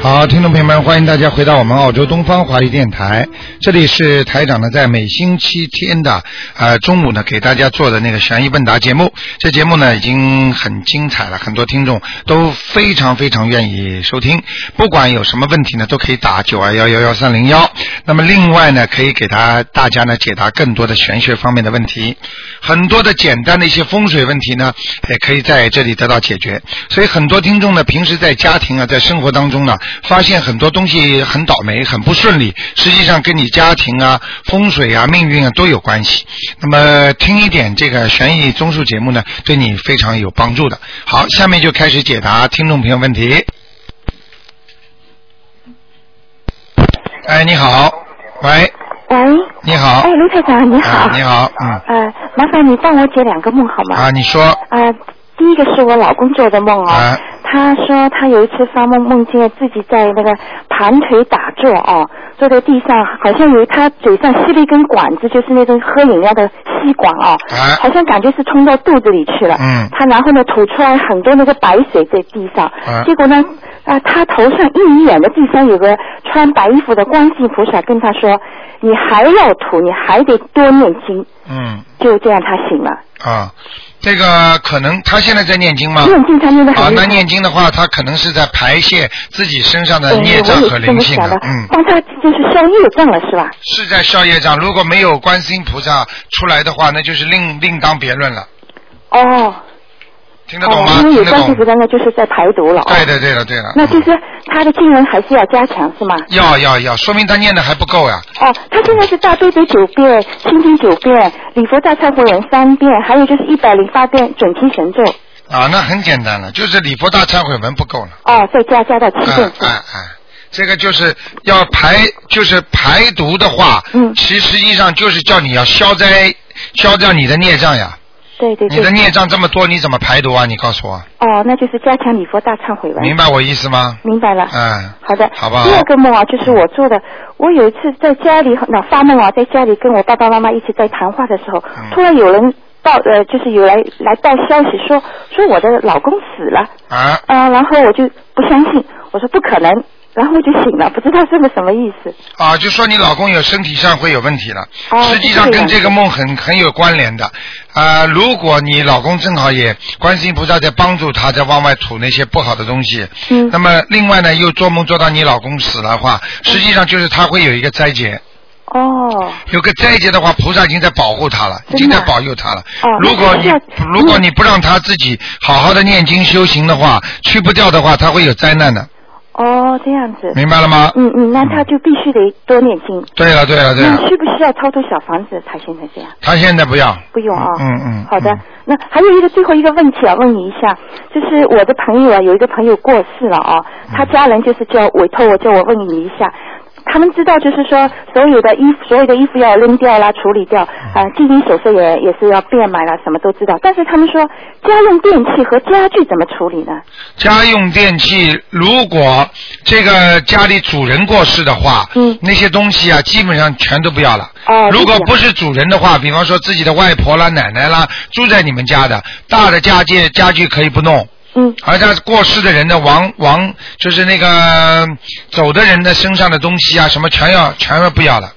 好，听众朋友们，欢迎大家回到我们澳洲东方华语电台，这里是台长呢在每星期天的呃中午呢给大家做的那个悬疑问答节目。这节目呢已经很精彩了，很多听众都非常非常愿意收听。不管有什么问题呢，都可以打九二幺幺幺三零幺。那么另外呢，可以给他大家呢解答更多的玄学方面的问题，很多的简单的一些风水问题呢，也可以在这里得到解决。所以很多听众呢，平时在家庭啊，在生活当中呢。发现很多东西很倒霉，很不顺利，实际上跟你家庭啊、风水啊、命运啊都有关系。那么听一点这个悬疑综述节目呢，对你非常有帮助的。好，下面就开始解答听众朋友问题。哎，你好，喂，喂，你好。哎，，卢台长你好，啊，你好，嗯，呃，麻烦你帮我解两个梦好吗？啊，你说，呃，第一个是我老公做的梦哦，啊他说他有一次发梦梦见自己在那个盘腿打坐哦，坐在地上，好像有他嘴上吸了一根管子，就是那种喝饮料的吸管哦，啊好像感觉是冲到肚子里去了。嗯他然后呢吐出来很多那个白水在地上，啊结果呢，啊，他头上一米远的地方有个穿白衣服的观世菩萨跟他说：“你还要吐，你还得多念经。”嗯，就这样他醒了。啊，这个可能他现在在念经吗？念经他念的很啊，那念经的话，他可能是在排泄自己身上的孽障和灵性啊么想的，，嗯，帮他就是消业障了是吧？是在消业障。如果没有观世音菩萨出来的话，那就是另另当别论了。哦，听得懂吗？哦，因为有听得懂关系菩？萨，那就是在排毒了哦。对的，对了，对了。嗯那就是他的经文还是要加强是吗？要要要，说明他念的还不够呀。哦，他现在是大悲咒九遍，心经九遍，礼佛大忏悔文三遍，还有就是一百零八遍准提神咒。啊，那很简单了，就是礼佛大忏悔文不够了。哦，再加加到七哎遍是吧？哎哎，这个就是要排，就是排毒的话，嗯其实际上就是叫你要消灾，消掉你的孽障呀。对对对。你的孽障这么多，你怎么排毒啊？你告诉我，哦，那就是加强礼佛大忏悔文。明白我意思吗？明白了。嗯，好的，好吧第二个梦啊，就是我做的。我有一次在家里，那发梦啊，在家里跟我爸爸妈妈一起在谈话的时候，嗯突然有人报呃，就是有来来报消息说说我的老公死了，啊，啊、然后我就不相信，我说不可能，然后我就醒了，不知道是个什么意思。啊，就说你老公有身体上会有问题了，哦实际上跟这个梦很很有关联的。啊、如果你老公正好也观世音菩萨在帮助他，在往外吐那些不好的东西，嗯那么另外呢又做梦做到你老公死了的话，实际上就是他会有一个灾劫。哦，有个灾劫的话，菩萨已经在保护他了，已经在保佑他了。哦如果你如果你不让他自己好好的念经修行的话，去不掉的话，他会有灾难的，哦，这样子。明白了吗？嗯嗯，那他就必须得多念经。对了对了对那了，需不需要超度小房子？他现在这样。他现在不要。不用啊。嗯嗯。好的嗯，那还有一个最后一个问题啊，问你一下，就是我的朋友啊，有一个朋友过世了啊，嗯他家人就是叫委托我叫我问你一下。他们知道，就是说所有的衣服，所有的衣服要扔掉啦，处理掉，嗯啊，金银首饰也也是要变卖啦，什么都知道。但是他们说，家用电器和家具怎么处理呢？家用电器，如果这个家里主人过世的话，嗯那些东西啊，基本上全都不要了。哦如果不是主人的话，比方说自己的外婆啦、奶奶啦，住在你们家的，大的家具家具可以不弄。嗯，而他过世的人的亡亡，就是那个走的人的身上的东西啊，什么全要全要不要了，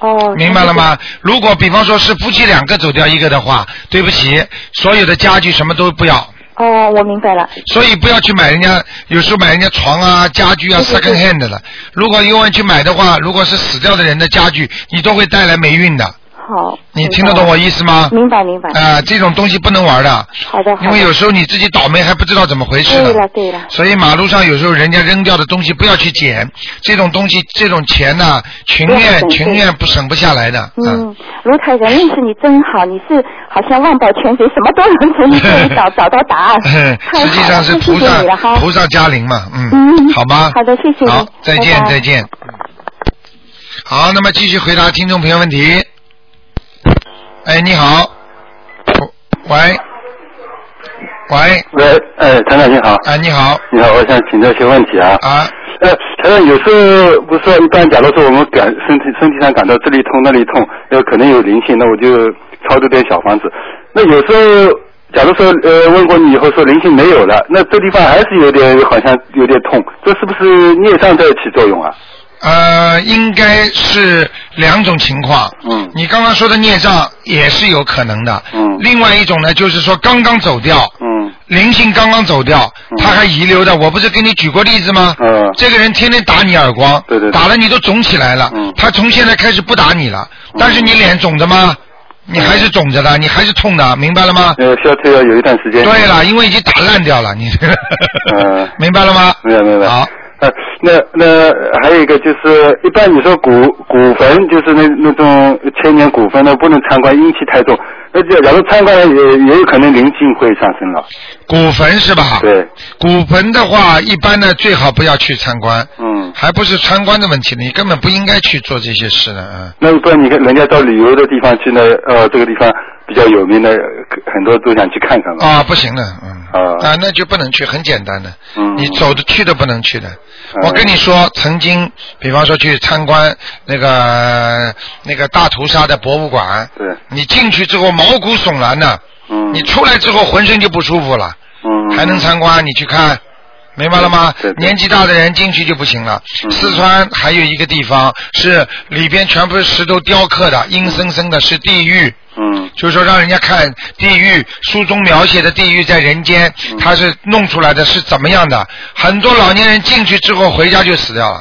哦，明白了吗？如果比方说是夫妻两个走掉一个的话，对不起，所有的家具什么都不要。哦，我明白了。所以不要去买人家，有时候买人家床啊、家具啊 second hand 的了。如果因为去买的话，如果是死掉的人的家具，你都会带来霉运的。好。你听得懂我意思吗？明白明白。啊、这种东西不能玩的，好的好的。因为有时候你自己倒霉还不知道怎么回事对呢。了对了。所以马路上有时候人家扔掉的东西不要去捡，这种东西这种钱呢、情愿情愿不省不下来的。嗯，卢台长认识你真好，你是好像万宝全随，什么都能从你这里找找到答案。实际上是菩。萨菩萨加灵嘛，嗯，嗯好吗？好的谢谢好，再见再见。好，那么继续回答听众朋友问题。哎，你好，喂，喂，喂，哎，团长你好，哎，你好，你好，我想请教一些问题啊。啊，呃，团长，有时候不是说一般，假如说我们感身体身体上感到这里痛那里痛，有可能有灵性，那我就操作点小房子。那有时候，假如说呃问过你以后说灵性没有了，那这地方还是有点好像有点痛，这是不是孽障在起作用啊？呃，应该是两种情况。嗯你刚刚说的孽障也是有可能的。嗯另外一种呢，就是说刚刚走掉，嗯灵性刚刚走掉，嗯他还遗留的。我不是给你举过例子吗？嗯这个人天天打你耳光，对对对打了你都肿起来了。嗯他从现在开始不打你了，但是你脸肿着吗？你还是肿着的，你还是痛的，明白了吗？呃，消退要有一段时间。对了，因为已经打烂掉了，你这个，嗯 明白了吗？明白明白。好，呃，那那还有一个就是，一般你说古古坟就是那那种千年古坟呢，不能参观，阴气太重。那假假如参观了也也有可能灵性会上升了。古坟是吧？。对，古坟的话，一般呢最好不要去参观，嗯。还不是参观的问题，你根本不应该去做这些事的，啊。那不然你看人家到旅游的地方去呢，呃，这个地方比较有名的，很多都想去看看嘛。啊，不行的，嗯。啊那就不能去，很简单的。嗯你走的去都不能去的。嗯我跟你说，曾经，比方说去参观那个那个大屠杀的博物馆，对，你进去之后毛骨悚然的，嗯。你出来之后浑身就不舒服了，嗯。还能参观？你去看。明白了吗年纪大的人进去就不行了。嗯四川还有一个地方是里边全部是石头雕刻的，阴森森的，是地狱。嗯就是说让人家看地狱，书中描写的地狱在人间，嗯它是弄出来的是怎么样的？很多老年人进去之后回家就死掉了，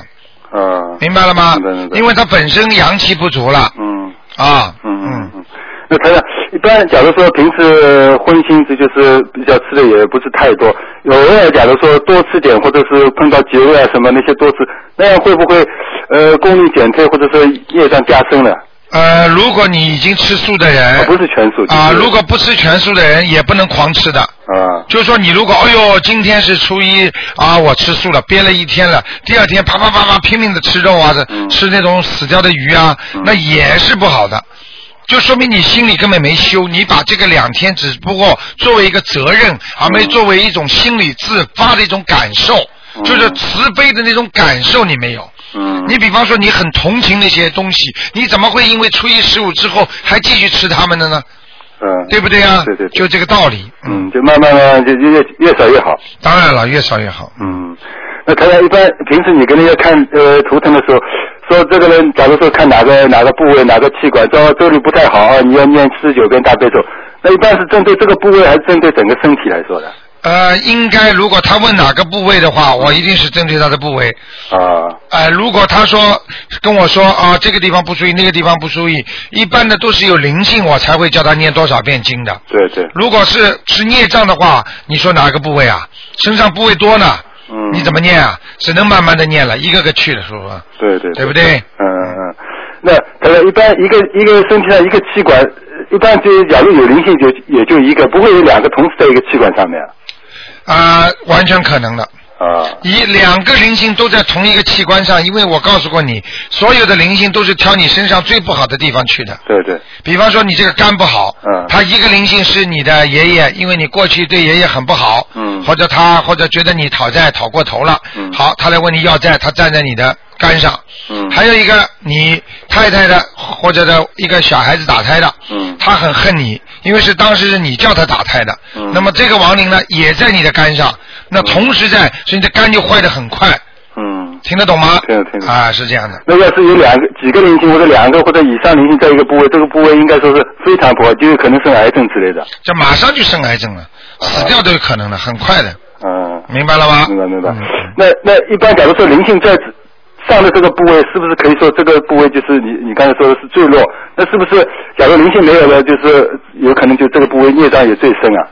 啊。明白了吗因为他本身阳气不足了嗯。啊。嗯嗯嗯。那台长，一般假如说平时荤腥这就是比较吃的也不是太多，偶尔假如说多吃点，或者是碰到节日啊什么那些多吃，那样会不会呃功力减退，或者说业障加深了？呃，如果你已经吃素的人啊，不是全素啊，就是如果不吃全素的人也不能狂吃的。啊就是说，你如果哎呦，今天是初一啊，我吃素了，憋了一天了，第二天啪啪啪啪拼命的吃肉啊，嗯吃那种死掉的鱼啊，嗯那也是不好的。就说明你心里根本没修，你把这个两天只不过作为一个责任，而没作为一种心理自发的一种感受，嗯就是慈悲的那种感受你没有。嗯你比方说，你很同情那些东西，你怎么会因为初一十五之后还继续吃他们的呢？嗯对不对啊？对对对就这个道理。嗯，就慢慢慢慢就越越少越好。当然了，越少越好。嗯，那台长一般平时你跟人家看呃图腾的时候，说这个人假如说看哪个哪个部位哪个气管这这里不太好啊，你要念四十九遍大悲咒，那一般是针对这个部位还是针对整个身体来说的？呃，应该如果他问哪个部位的话，我一定是针对他的部位。啊哎，如果他说跟我说啊，这个地方不注意，那个地方不注意，一般的都是有灵性，我才会叫他念多少遍经的。对对，如果是是孽障的话，你说哪个部位啊？身上部位多呢，嗯，你怎么念啊？只能慢慢的念了，一个个去了，是不是？对对对不对？嗯嗯嗯，那台长一般一个一个身体上一个气管，一般就假如有灵性就也就一个，不会有两个同时在一个气管上面啊、完全可能的。啊一两个灵性都在同一个器官上，因为我告诉过你，所有的灵性都是挑你身上最不好的地方去的。对对比方说你这个肝不好，嗯。他一个灵性是你的爷爷，因为你过去对爷爷很不好，嗯。或者他或者觉得你讨债讨过头了，嗯。好，他来问你要债，他站在你的肝上，嗯。还有一个你太太的或者的一个小孩子打胎的，嗯。他很恨你，因为是当时是你叫他打胎的，嗯。那么这个亡灵呢也在你的肝上，那同时在，所以你的肝就坏的很快，嗯。听得懂吗？听得听得啊，是这样的。那要是有两个几个灵性或者两个或者以上灵性在一个部位，这个部位应该说是非常不好，就有可能生癌症之类的。这马上就生癌症了，死掉都有可能的，很快的，嗯，明白了吗？明白明白嗯。那那一般假如说灵性在上的这个部位，是不是可以说这个部位就是你你刚才说的是最弱？那是不是假如灵性没有了，就是有可能就这个部位孽障也最深啊？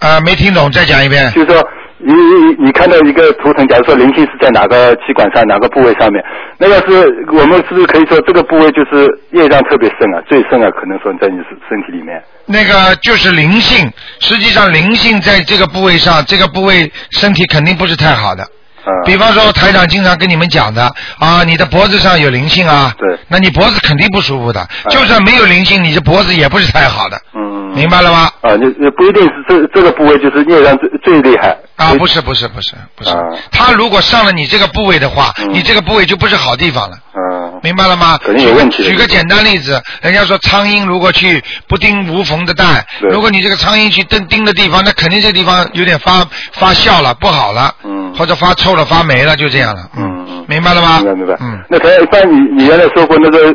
啊，没听懂，再讲一遍。就是说，你你你看到一个图腾，假如说灵性是在哪个气管上、哪个部位上面，那要是我们是不是可以说这个部位就是业障特别深啊，最深啊？可能说在你身身体里面。那个就是灵性，实际上灵性在这个部位上，这个部位身体肯定不是太好的。嗯、比方说台长经常跟你们讲的啊，你的脖子上有灵性啊，对那你脖子肯定不舒服的。就算没有灵性，你这脖子也不是太好的，嗯，明白了吗？啊，那那不一定是这这个部位就是孽障最最厉害。啊，不是不是不是不是啊，他如果上了你这个部位的话，嗯你这个部位就不是好地方了。嗯，明白了吗？肯定有问题举个简单例子，人家说苍蝇如果去不叮无缝的蛋，如果你这个苍蝇去叮叮的地方，那肯定这地方有点发发酵了，不好了，嗯或者发臭了、发霉了，就这样了。嗯嗯明白了吗？明白明白。嗯，那他一般你你原来说过那个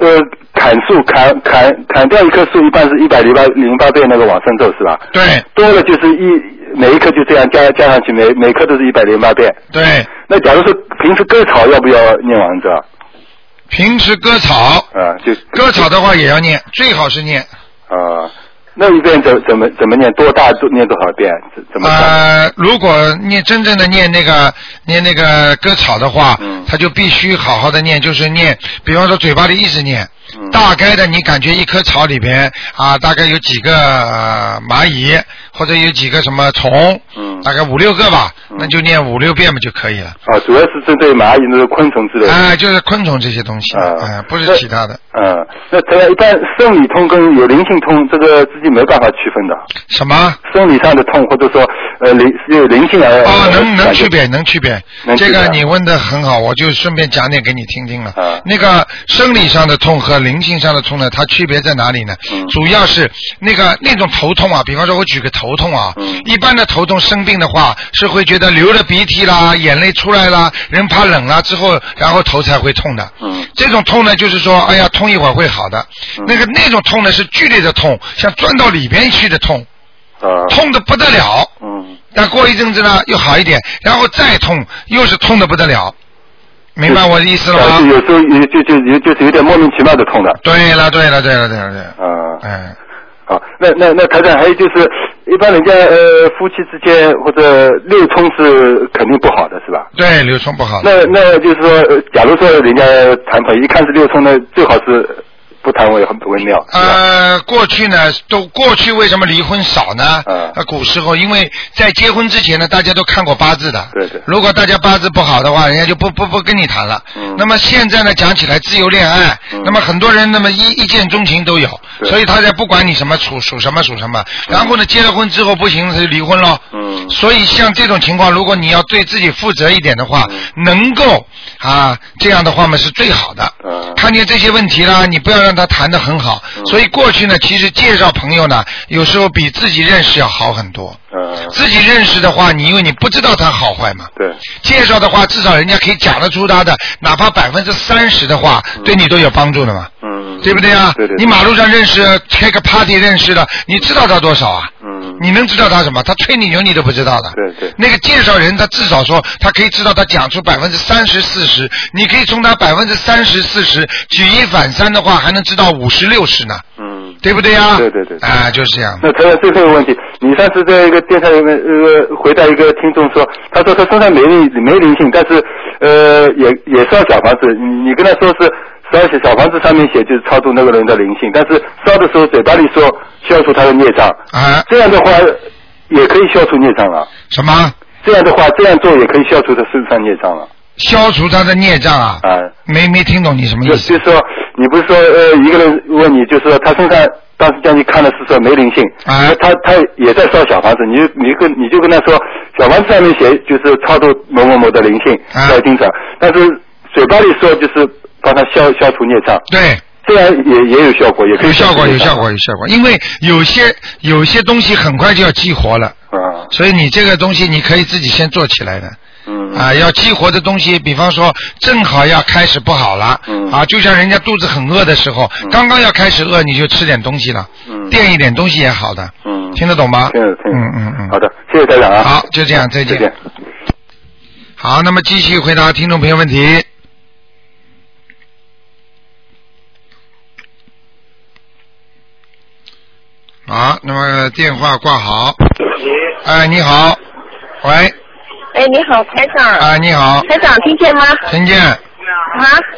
呃砍树砍砍砍掉一棵树，一般是一百零八零八遍那个往生咒是吧？对多了就是一每一棵就这样加加上去，每每棵都是一百零八遍。对，那假如说平时割草要不要念往生咒？平时割草，啊，就割草的话也要念，最好是念。啊，那一遍怎怎么怎么念？多大多念多少遍？怎怎么算？呃，如果念真正的念那个念那个割草的话，嗯他就必须好好的念，就是念，比方说嘴巴里一直念，嗯大概的你感觉一棵草里边啊，大概有几个、呃蚂蚁或者有几个什么虫，嗯大概五六个吧，嗯那就念五六遍嘛就可以了。啊，主要是针对蚂蚁那个昆虫之类的。啊、就是昆虫这些东西，啊啊、不是其他的。嗯，那这一般生理痛跟有灵性痛，这个自己没办法区分的。什么？生理上的痛，或者说呃灵有灵性而哦，能能区别，能区别。能区别这个你问的很好，我就顺便讲点给你听听了。啊那个生理上的痛和灵性上的痛呢，它区别在哪里呢？嗯主要是那个那种头痛啊，比方说我举个头痛啊，嗯一般的头痛生病的话是会觉得流了鼻涕啦，眼泪出来啦，人怕冷啦之后，然后头才会痛的。嗯这种痛呢，就是说，哎呀，痛一会儿会好的。嗯那个那种痛呢是剧烈的痛，像钻到里边去的痛，啊痛的不得了。嗯但过一阵子呢又好一点，然后再痛又是痛的不得了，明白我的意思了吗？有时候有就就也就是有点莫名其妙的痛的。对了对了对了对了对了，啊哎，好，那那那台长还有就是，一般人家呃夫妻之间或者六冲是肯定不好的是吧？对六冲不好。那那就是说，呃假如说人家谈朋友一看是六冲，那最好是不谈为很为妙？呃，过去呢，都过去为什么离婚少呢？嗯呃，古时候因为在结婚之前呢，大家都看过八字的。对对如果大家八字不好的话，人家就不不不跟你谈了。嗯那么现在呢，讲起来自由恋爱，嗯那么很多人那么一一见钟情都有，所以他才不管你什么属属什么属什么，然后呢，结了婚之后不行，他就离婚了。嗯所以像这种情况，如果你要对自己负责一点的话，能够啊这样的话嘛是最好的。嗯看见这些问题啦，你不要让他谈的很好。嗯所以过去呢，其实介绍朋友呢，有时候比自己认识要好很多。嗯，自己认识的话，你因为你不知道他好坏嘛。对，介绍的话，至少人家可以讲得出他的，哪怕百分之三十的话，对你都有帮助的嘛。嗯，对不对啊？对对，你马路上认识，开个 party 认识的，你知道他多少啊？嗯，你能知道他什么？他吹你牛你都不知道的。对对那个介绍人他至少说他可以知道他讲出百分之三十四十，你可以从他百分之三十四十举一反三的话，还能知道五十六十呢，嗯。对不对呀？对对对对啊，就是这样。那台长最后一个问题，你上次在一个电台里面呃回答一个听众说，他说他身上没灵没灵性，但是呃也也烧小房子，你你跟他说是烧小小房子上面写就是超度那个人的灵性，但是烧的时候嘴巴里说消除他的孽障，啊，这样的话也可以消除孽障了。什么？这样的话这样做也可以消除他身上孽障了消除他的孽障啊？啊。没没听懂你什么意思就是说，你不是说呃一个人问你，就是说他身上当时叫你看的是说没灵性，啊他他也在烧小房子，你就你跟你就跟他说，小房子上面写就是超度某某某的灵性哎在经常，但是嘴巴里说就是帮他消消除孽障，对。这样也也有效果，也可以有效果，有效果，有效果。因为有些有些东西很快就要激活了，啊所以你这个东西你可以自己先做起来的。嗯啊，要激活的东西，比方说正好要开始不好了，嗯啊，就像人家肚子很饿的时候，嗯刚刚要开始饿，你就吃点东西了，嗯垫一点东西也好的，嗯听得懂吗？听得懂嗯嗯嗯。好的，谢谢台长啊，好，就这样，再见。再见。好，那么继续回答听众朋友问题。好，那么电话挂好。哎，你好，喂，哎，你好，台长。啊，你好，台长，听见吗？听见，啊？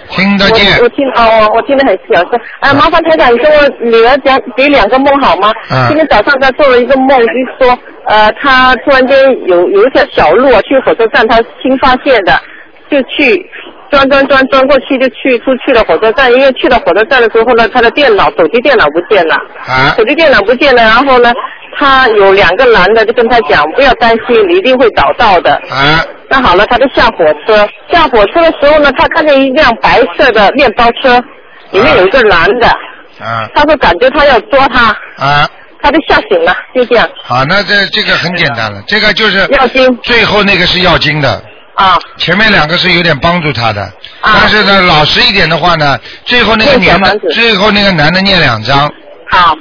听得见我我听哦，我听得很小声。啊，麻烦台长，你跟我女儿讲给两个梦好吗？嗯今天早上她做了一个梦，就是说，呃，她突然间有有一条小路啊，去火车站，她新发现的，就去钻钻钻钻过去就去出去了火车站，因为去了火车站的时候呢，他的电脑手机电脑不见了，啊？手机电脑不见了，然后呢，他有两个男的就跟他讲不要担心，你一定会找到的。啊？那好了，他就下火车，下火车的时候呢，他看见一辆白色的面包车，里面有一个男的，啊？他说感觉他要抓他，啊！他就吓醒了，就这样。好，那这这个很简单了，这个就是要经。最后那个是要经的，啊。前面两个是有点帮助他的，啊。但是呢，老实一点的话呢，最后那个男的念小房，子。最后那个男的念两张，好。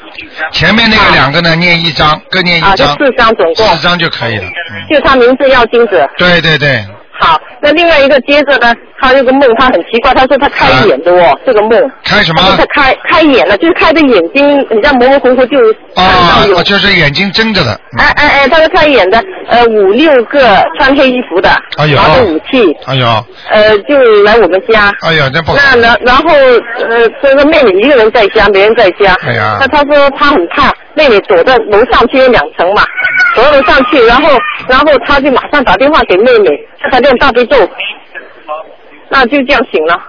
前面那个两个呢念一张，各念啊，一张，就四张总共，四张就可以了。嗯，就他名字要金子。对对对，好，那另外一个接着呢，他这个梦，他很奇怪，他说他开眼的哦，这个梦。开什么他？开开眼了，就是开着眼睛，你像模模糊糊就看到有哦，就是眼睛睁着的。嗯哎哎哎，他说开眼的，呃，五六个穿黑衣服的，哎拿着武器，哎呦，呃，就来我们家。哎呀，那不好。那然然后呃，这个妹妹一个人在家，没人在家。哎呀那他说他很怕妹妹躲在楼上去，有两层嘛，躲到楼上去，然后然后他就马上打电话给妹妹，叫她念大悲咒，那就这样行了。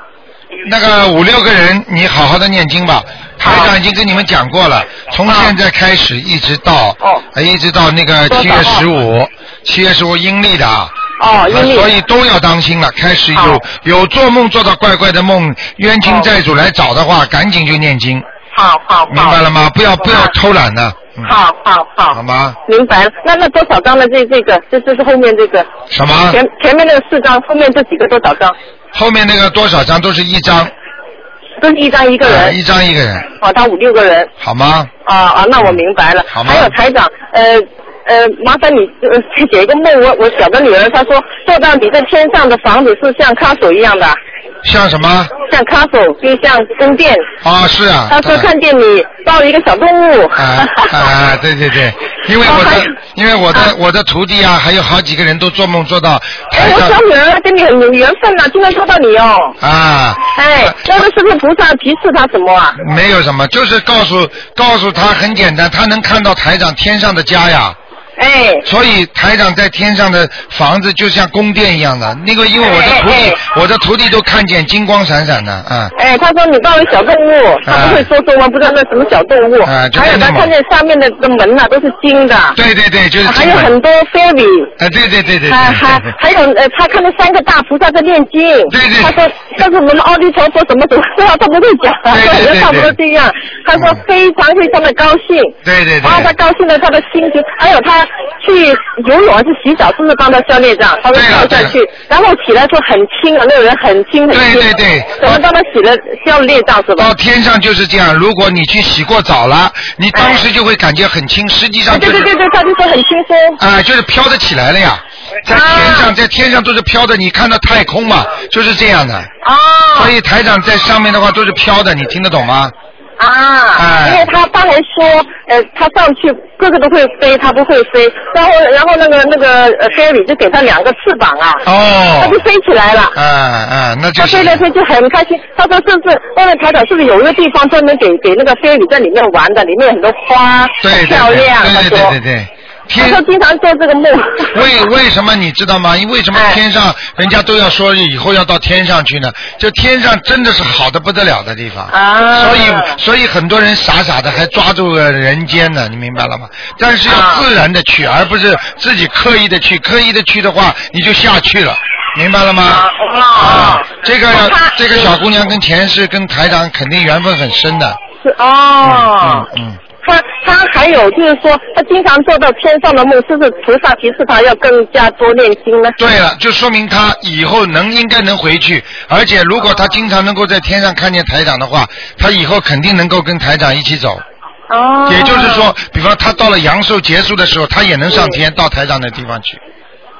那个五六个人，你好好的念经吧。台长已经跟你们讲过了，从现在开始一直到，一直到那个七月十五，七月十五阴历的啊。哦，阴历。所以都要当心了。开始好有有做梦做到怪怪的梦，冤亲债主来找的话，赶紧就念经，好好好。明白了吗？不要不要偷懒的。嗯好好好。好吗？明白了，那那多少张呢？这这个，这这是后面这个什么？前前面那个四张，后面这几个多少张？后面那个多少张都是一张，都是一张一个人。呃一张一个人，哦，他五六个人。好吗？啊啊，那我明白了。好吗还有台长，呃呃，麻烦你呃解一个梦，我我小的女儿她说做到你在天上的房子是像卡索一样的，像什么？像卡索就像宫殿。啊，是啊。她说看见你抱了一个小动物。啊啊，对对对，因为我的哦因为我的啊我的徒弟啊，还有好几个人都做梦做到哎，我小女儿跟你很有缘分呐、今天说到你哦。啊，哎，那个是不是菩萨提示他什么啊？没有什么，就是告诉告诉他很简单，他能看到台长天上的家呀。哎，所以台长在天上的房子就像宫殿一样的，那个因为我的徒弟哎哎，我的徒弟都看见金光闪闪的，啊，哎，他说你抱了小动物，他不会说中文，不知道那什么小动物。啊就还有他看见上面的的门呐、都是金的。对对对，就是还有很多 fairy。啊，对对对对，还还还有呃，他看到三个大菩萨在念经。对对他说，但是我们阿弥陀佛怎么什么，他 他不会讲，对对对对差不多这样。他说嗯非常非常的高兴。对对对啊，他高兴的，他的心情，还有他去游泳还是洗澡，是不是帮他消孽障？他跳下去，然后起来说很轻啊，那个人很轻很轻。对对对怎么帮他洗了消了孽障是吧到？天上就是这样，如果你去洗过澡了，你当时就会感觉很轻，实际上就是对对对对，他就说很轻松。啊，就是飘得起来了呀，在天上，在天上都是飘的，你看到太空嘛，就是这样的。啊所以台长在上面的话都是飘的，你听得懂吗？啊，哎。因为他刚才说，呃，他上去个个都会飞，他不会飞，然后然后那个那个呃飞里就给他两个翅膀啊，哦。他哦就，飞起来了。啊啊，那就是。他飞来飞去很开心，他说是不是问问台长是不是有一个地方专门给给那个飞里在里面玩的，里面有很多花，很对对对漂亮。他对对说，对对天说经常做这个梦。为为什么你知道吗？因为什么哎天上人家都要说以后要到天上去呢？就天上真的是好的不得了的地方。啊所以所以很多人傻傻的还抓住了人间呢，你明白了吗？但是要啊自然的去，而不是自己刻意的去。刻意的去的话，你就下去了。明白了吗？啊这个这个小姑娘跟前世跟台长肯定缘分很深的。是哦。嗯嗯。他他还有就是说，他经常做到天上的梦，是不是菩萨提示他要更加多念经呢？对了，就说明他以后能应该能回去，而且如果他经常能够在天上看见台长的话，他以后肯定能够跟台长一起走。哦。也就是说，比方他到了阳寿结束的时候，他也能上天到台长的地方去，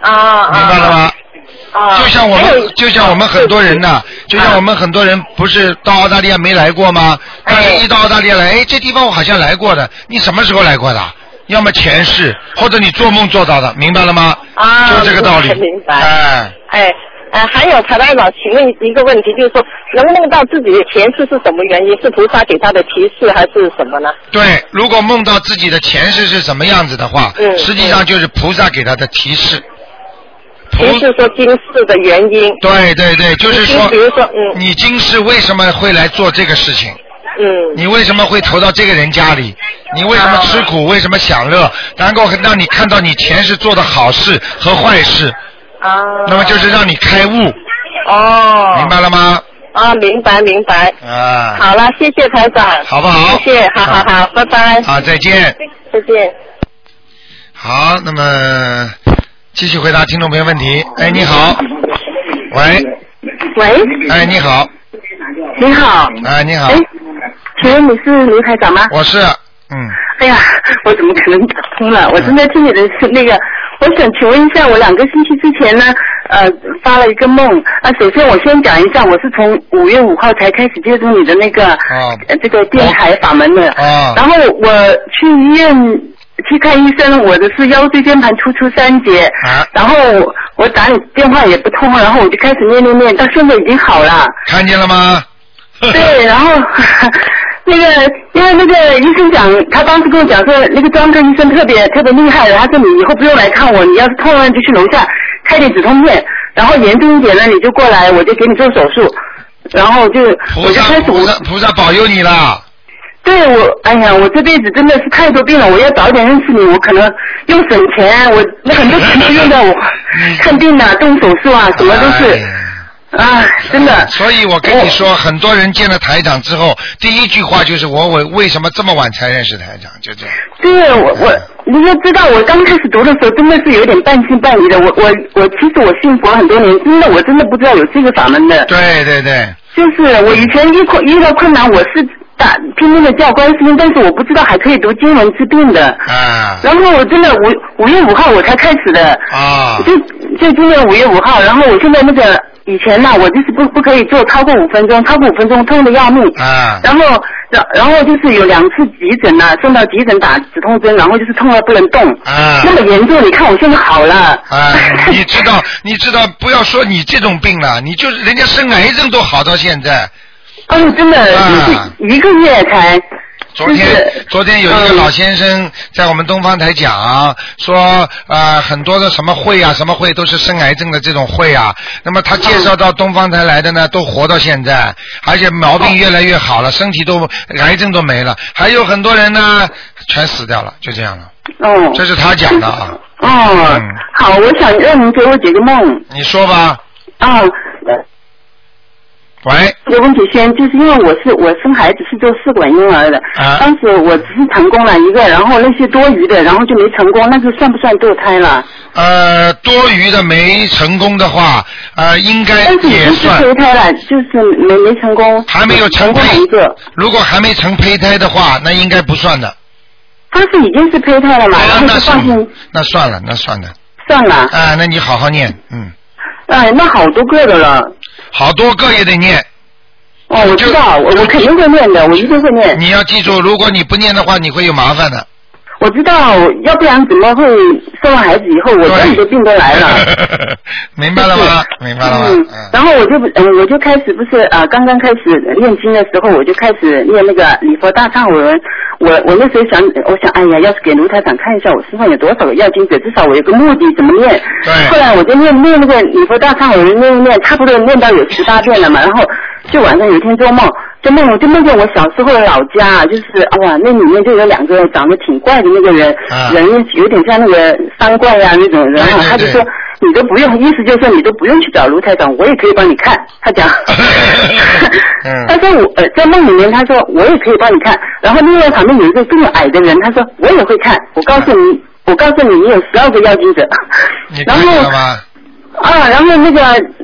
啊，明白了吗？啊，就像我们，就像我们很多人呐，就像我们很多人不是到澳大利亚没来过吗？但是一到澳大利亚来，哎，这地方我好像来过的，你什么时候来过的？要么前世，或者你做梦做到的，明白了吗？啊，就这个道理。明白。哎，哎，呃，还有台台长，请问一个问题，就是说，能梦到自己的前世是什么原因？是菩萨给他的提示，还是什么呢？对，如果梦到自己的前世是什么样子的话，嗯实际上就是菩萨给他的提示。不是说今世的原因。对对对，就是说，比如说，嗯你今世为什么会来做这个事情？嗯你为什么会投到这个人家里？你为什么吃苦？为什么享乐？能够让你看到你前世做的好事和坏事，啊。那么就是让你开悟，哦。明白了吗？啊，明白明白。啊，好了，谢谢台长。好不好谢谢，好好好，拜拜。好，再见。再见。好，那么继续回答听众朋友问题。哎，你好，喂，喂，哎，你好，你好，哎，你好。哎，请问你是卢台长吗？我是，嗯，哎呀，我怎么可能打通了？我正在听你的是那个，我想请问一下，我两个星期之前呢，呃，发了一个梦。啊。首先我先讲一下，我是从五月五号才开始接触你的那个、哦。呃这个电台法门的。哦。然后我去医院去看医生，我的是腰椎间盘突出三节。啊然后我打你电话也不通，然后我就开始念念念，到现在已经好了。看见了吗？对，然后 那个，因为那个医生讲，他当时跟我讲说，那个专科医生特别特别厉害的，他说你以后不用来看我，你要是痛了就去楼下开点止痛片，然后严重一点呢你就过来，我就给你做手术，然后就菩我就开始萨菩萨菩萨保佑你了。对我，哎呀，我这辈子真的是太多病了，我要早点认识你，我可能又省钱，我那很多钱都用在我看病啊、动手术啊，什么都是哎，啊，真的。所以我跟你说，很多人见了台长之后，第一句话就是我我为什么这么晚才认识台长？就这样。对我我，你要知道，我刚开始读的时候真的是有点半信半疑的。我我我，其实我信佛很多年，真的我真的不知道有这个法门的。对对对，就是我以前遇困遇到困难，我是打拼命的叫观世音，但是我不知道还可以读经文治病的。啊然后我真的五五月五号我才开始的，啊就就今年五月五号，然后我现在那个以前呢，我就是不不可以做超过五分钟，超过五分钟痛的要命。啊！然后，然然后就是有两次急诊呐、送到急诊打止痛针，然后就是痛到不能动，啊那么严重。你看我现在好了。啊，你知道，你知道，不要说你这种病了，你就是人家生癌症都好到现在。哦，真的，一个月才。昨天昨天有一个老先生在我们东方台讲说，呃，很多的什么会啊，什么会都是生癌症的这种会啊。那么他介绍到东方台来的呢，都活到现在，而且毛病越来越好了，身体都癌症都没了。还有很多人呢，全死掉了，就这样了。哦。这是他讲的啊。哦，嗯好，我想让您给我解个梦。你说吧，啊，喂，有问题先，就是因为我是我生孩子是做试管婴儿的，啊当时我只是成功了一个，然后那些多余的，然后就没成功，那个算不算堕胎了？呃，多余的没成功的话，呃，应该但是已经是也算。胚胎了，就是没没成功。还没有成一个，如果还没成胚胎的话，那应该不算的。他是已经是胚胎了嘛，然后啊那就放心那算了，那算了。算了。啊，那你好好念，嗯，哎，那好多个的了。好多个也得念。哦，我知道，我我肯定会念的，我一定会念。你要记住，如果你不念的话，你会有麻烦的。我知道，要不然怎么会生完孩子以后，我这么多病都来了。明白了吗？明白了吗？嗯，然后我就嗯，我就开始不是啊、刚刚开始念经的时候，我就开始念那个礼佛大忏悔文。我我那时候想，我想，哎呀，要是给卢台长看一下我身上有多少个要经者，至少我有个目的怎么念。对后来我就念念那个礼佛大忏悔文，念一念，差不多念到有十八遍了嘛。然后就晚上有一天做梦，就梦我就梦见我小时候的老家，就是哎呀，那里面就有两个长得挺怪的那个人，啊人有点像那个三怪呀、那种人，对对对他就说。你都不用，意思就是说你都不用去找卢台长，我也可以帮你看。他讲，嗯 他说我呃在梦里面，他说我也可以帮你看。然后另外旁边有一个更矮的人，他说我也会看。我告诉你，我告诉你，你有十二个妖精者。然后？啊，然后那个，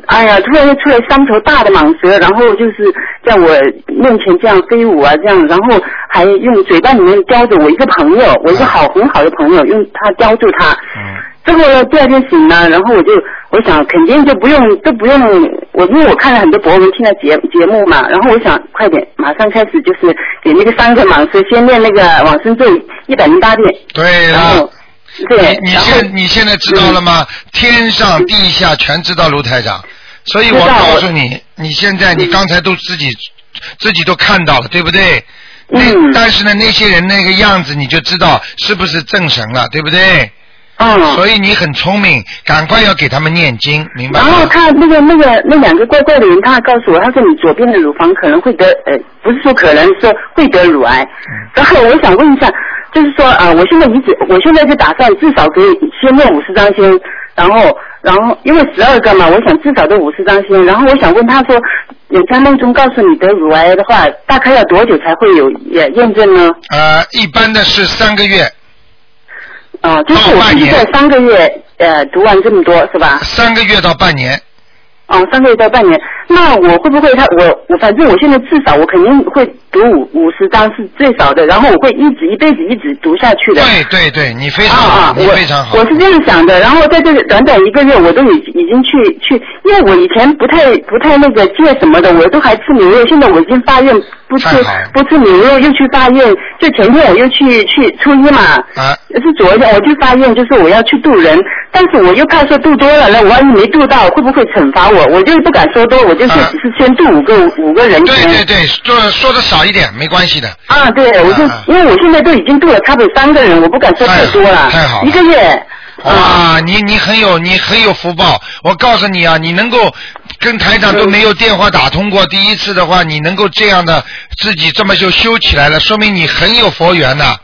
哎呀，突然就出来三头大的蟒蛇，然后就是在我面前这样飞舞啊，这样，然后还用嘴巴里面叼着我一个朋友，我一个好很好的朋友，用它叼住他。嗯之后呢，第二天醒了，然后我就我想肯定就不用都不用我，因为我看了很多博文，听了节节目嘛，然后我想快点，马上开始就是给那个三个蟒蛇先念那个往生咒一百零八遍，对然后了。对，你你现你现在知道了吗？天上地下全知道卢台长，所以我告诉你，你现在你刚才都自己自己都看到了，对不对？那嗯但是呢，那些人那个样子你就知道是不是正神了，对不对？嗯。所以你很聪明，赶快要给他们念经，明白吗？然后他那个那个那两个怪怪的人，他还告诉我，他说你左边的乳房可能会得呃，不是说可能说会得乳癌。嗯然后我想问一下，就是说啊、呃我现在一直我现在就打算至少可以先念五十张先，然后然后因为十二个嘛，我想至少都五十张先。然后我想问他说，有在梦中告诉你得乳癌的话，大概要多久才会有验验证呢？呃，一般的是三个月，啊、就是我必须在三个月呃读完这么多是吧？三个月到半年。哦，三个月到半年，那我会不会他我我反正我现在至少我肯定会读五五十章是最少的，然后我会一直一辈子一直读下去的。对对对，你非常啊好，啊，我你非常好。我是这样想的，然后在这个短短一个月，我都已已经去去，因为我以前不太不太那个戒什么的，我都还吃牛肉，现在我已经发愿不吃不吃牛肉，又去发愿，就前天我又去去初一嘛，啊，是昨天我去发愿，就是我要去渡人，但是我又怕说渡多了，那我万一没渡到，会不会惩罚我？我我就不敢说多，我就是啊只是先渡五个五个人对。对对，说说的少一点没关系的。啊，对，我就、啊因为我现在都已经渡了差不多三个人，我不敢说太多了，太好了一个月。啊，哇，你你很有你很有福报，我告诉你啊，你能够跟台长都没有电话打通过，第一次的话，你能够这样的自己这么就修起来了，说明你很有佛缘呐、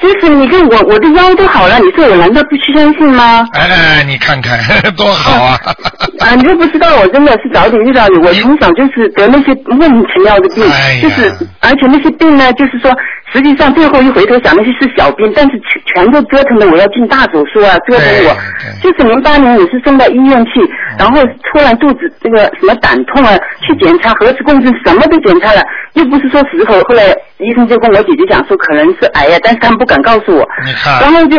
就是你看我我的腰都好了，你说我难道不去相信吗？哎哎，你看看 多好啊！啊，你都不知道，我真的是早点遇到你。我从小就是得那些莫名其妙的病，哎就是而且那些病呢，就是说，实际上最后一回头想那些是小病，但是全全都折腾的我要进大手术啊，折腾我。就是零八年也是送到医院去，然后突然肚子这个什么胆痛啊，去检查核磁共振什么都检查了，又不是说时候。后来医生就跟我姐姐讲说可能是癌呀、但是他们不敢告诉我。你看然后就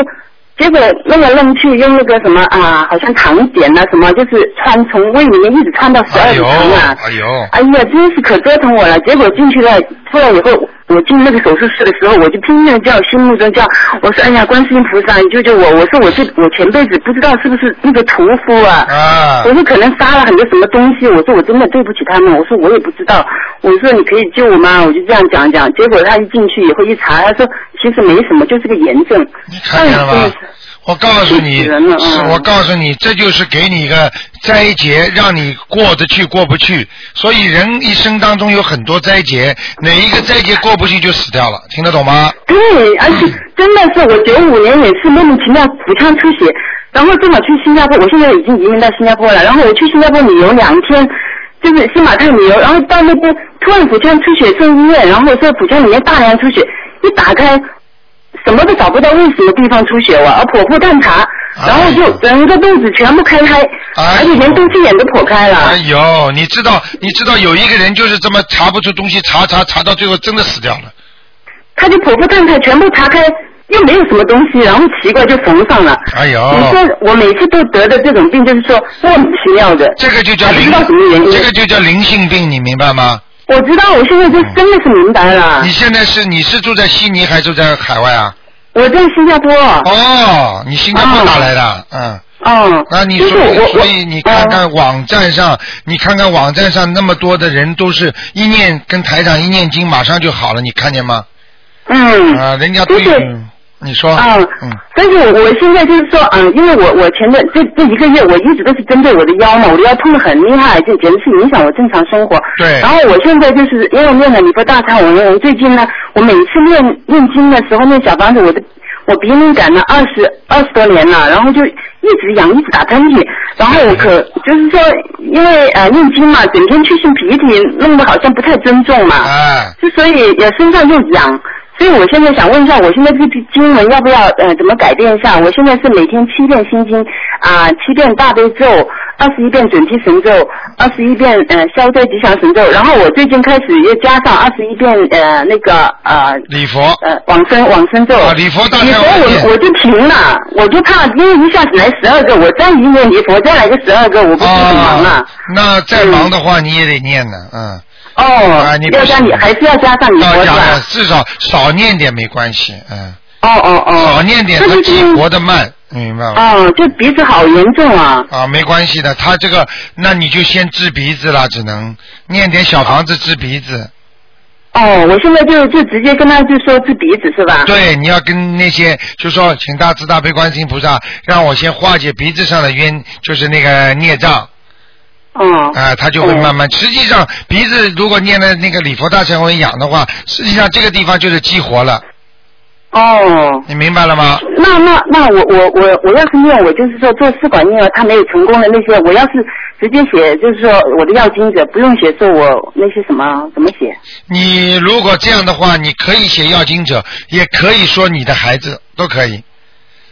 结果弄来弄去，用那个什么啊，好像糖碱呐、什么，就是穿从胃里面一直穿到十二指肠啊。哎呦，哎呀，真是可折腾我了。结果进去了，出来以后，我进那个手术室的时候，我就拼命的叫，心目中叫，我说哎呀，观世音菩萨，你救救我！我说我这我前辈子不知道是不是那个屠夫啊？啊我说可能杀了很多什么东西，我说我真的对不起他们，我说我也不知道，我说你可以救我吗？我就这样讲讲，结果他一进去以后一查，他说其实没什么，就是个炎症。你看见了？我告诉你，我告诉你，这就是给你一个灾劫，让你过得去过不去。所以人一生当中有很多灾劫，哪一个灾劫过不去就死掉了，听得懂吗？对，而且真的是我九五年也是莫名其妙腹腔出血，然后正好去新加坡，我现在已经移民到新加坡了，然后我去新加坡旅游两天，就是新马泰旅游，然后到那边突然腹腔出血送医院，然后说腹腔里面大量出血，一打开。什么都找不到，为什么地方出血了？而剖腹探查，然后就整个肚子全部开开，哎而且连肚脐眼都剖开了。哎呦，你知道，你知道有一个人就是这么查不出东西，查查查到最后真的死掉了。他就剖腹探查，全部查开，又没有什么东西，然后奇怪就缝上了。哎呦，你说我每次都得的这种病，就是说莫名其妙的。这个就叫灵什么。这个就叫灵性病，你明白吗？我知道，我现在就真的是明白了你。现在是你是住在悉尼还是住在海外啊？我在新加坡。哦，你新加坡打来的，嗯。哦。那你就是说，所以你看看网站上，你看看网站上那么多的人都是一念跟台长一念经马上就好了，你看见吗？嗯。啊，人家对就是嗯你说，啊，嗯，但是我我现在就是说，嗯，因为我我前段这这一个月，我一直都是针对我的腰嘛，我的腰痛的很厉害，就简直是影响我正常生活。对然后我现在就是因为念了你佛大忏悔文，我最近呢，我每次念念经的时候念小房子，我的我鼻敏感了二十二十多年了，然后就一直痒，一直打喷嚏，然后我可就是说，因为呃念经嘛，整天去擤鼻涕，弄得好像不太尊重嘛。哎，之所以也身上又痒，所以我现在想问一下，我现在这个经文要不要呃怎么改变一下？我现在是每天七遍心经啊、七遍大悲咒，二十一遍准提神咒，二十一遍呃消灾吉祥神咒，然后我最近开始又加上二十一遍呃那个呃礼佛，呃往生往生咒。啊礼佛大忏礼佛我我就停了，我就怕因为一下子来十二个，我再一念礼佛再来个十二个，我不是很忙啊。那再忙的话你也得念呢，嗯。哦，啊，你不要加你还是要加上你佛的？至少少念点没关系，嗯。哦哦哦。少念点，他激活的慢，明白吗？哦，就鼻子好严重啊！啊，没关系的，他这个，那你就先治鼻子了，只能念点小房子治鼻子。哦，我现在就就直接跟他就说治鼻子是吧？对，你要跟那些就说，请大慈大悲观世音菩萨，让我先化解鼻子上的冤，就是那个孽障。哦。啊、他就会慢慢。实际上，鼻子如果念的那个礼佛大忏悔养的话，实际上这个地方就是激活了。哦。你明白了吗？那那那我我我我要是念，我就是说做试管婴儿，他没有成功的那些，我要是直接写，就是说我的要经者，不用写说我那些什么怎么写？你如果这样的话，你可以写要经者，也可以说你的孩子，都可以。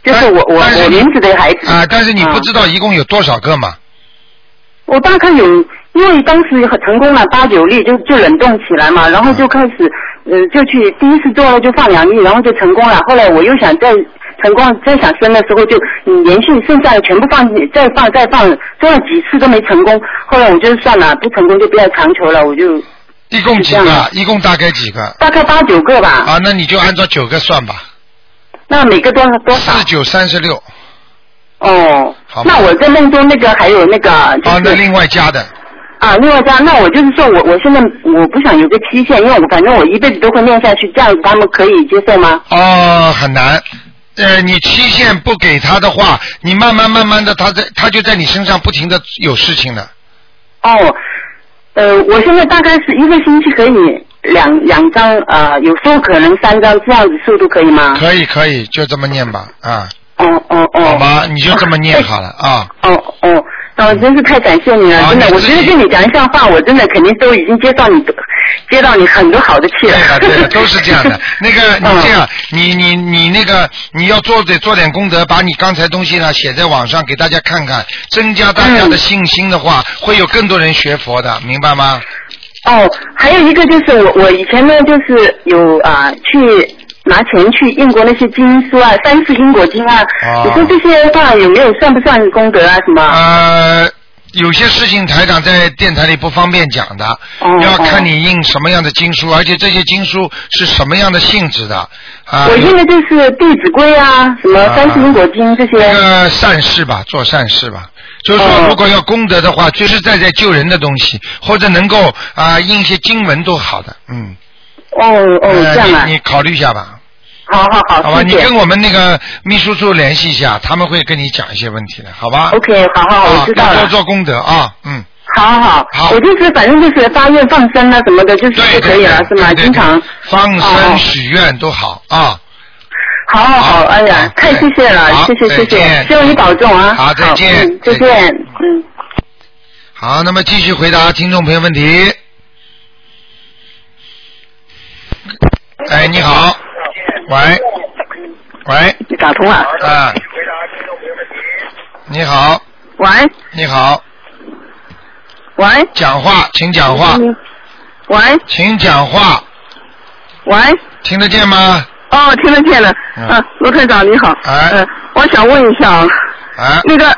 就是我我我名字的孩子啊，但是你不啊知道一共有多少个嘛？我大概有，因为当时很成功了八九例，就就冷冻起来嘛，然后就开始，呃，就去第一次做了就放两粒，然后就成功了。后来我又想再成功，再想生的时候就嗯连续剩下的全部放进，再放再放，做了几次都没成功。后来我就算了，不成功就不要强求了，我就一共几个？一共大概几个？大概八九个吧。啊，那你就按照九个算吧，那每个多多少？四九三十六。哦好，那我在梦中那个还有那个就啊，那另外加的。啊，另外加，那我就是说我我现在我不想有个期限，因为我反正我一辈子都会念下去，这样他们可以接受吗？哦，很难。呃，你期限不给他的话，你慢慢慢慢的，他在他就在你身上不停的有事情了。哦，呃，我现在大概是一个星期可以两两张，呃，有时候可能三张，这样子速度可以吗？可以可以，就这么念吧，啊，哦哦哦。好吧？你就这么念好了啊。哦哦，哦，真是太感谢你了，真的，我觉得跟你讲一下话，我真的肯定都已经接到你，接到你很多好的气了对了。的，对的，都是这样的。那个，你嗯这样，你你你那个，你要做得做点功德，把你刚才东西呢写在网上给大家看看，增加大家的信心的话，会有更多人学佛的，明白吗？哦，还有一个就是我我以前呢就是有啊、去拿钱去印过那些经书啊，三世因果经啊，哦你说这些话有没有算不算功德啊什么？呃，有些事情台长在电台里不方便讲的，哦要看你印什么样的经书，而且这些经书是什么样的性质的啊。我印的就是《弟子规》啊，什么啊《三世因果经》这些。那个善事吧，做善事吧。就是说，哦如果要功德的话，实实在在救人的东西，或者能够啊、印一些经文都好的，嗯。哦哦，呃这样啊你。你考虑一下吧，好好好，好吧？你跟我们那个秘书处联系一下，他们会跟你讲一些问题的，好吧？OK，好好好，啊我知道了。要多做功德啊，嗯。好好好，我就是反正就是发愿放生啊什么的，就是就可以了，是吗？经常。放哦生许愿都好啊。好好好，哎呀，太谢谢了，谢谢谢谢，希望你保重啊。好再见嗯再见，嗯。好，那么继续回答听众朋友问题。哎，你好，喂，喂，你打通了？啊，你好，喂。你好，喂。讲话，请讲话，喂。请讲话，喂，听得见吗？哦，听得见了。嗯。啊，罗科长你好。哎。呃，我想问一下啊，啊那个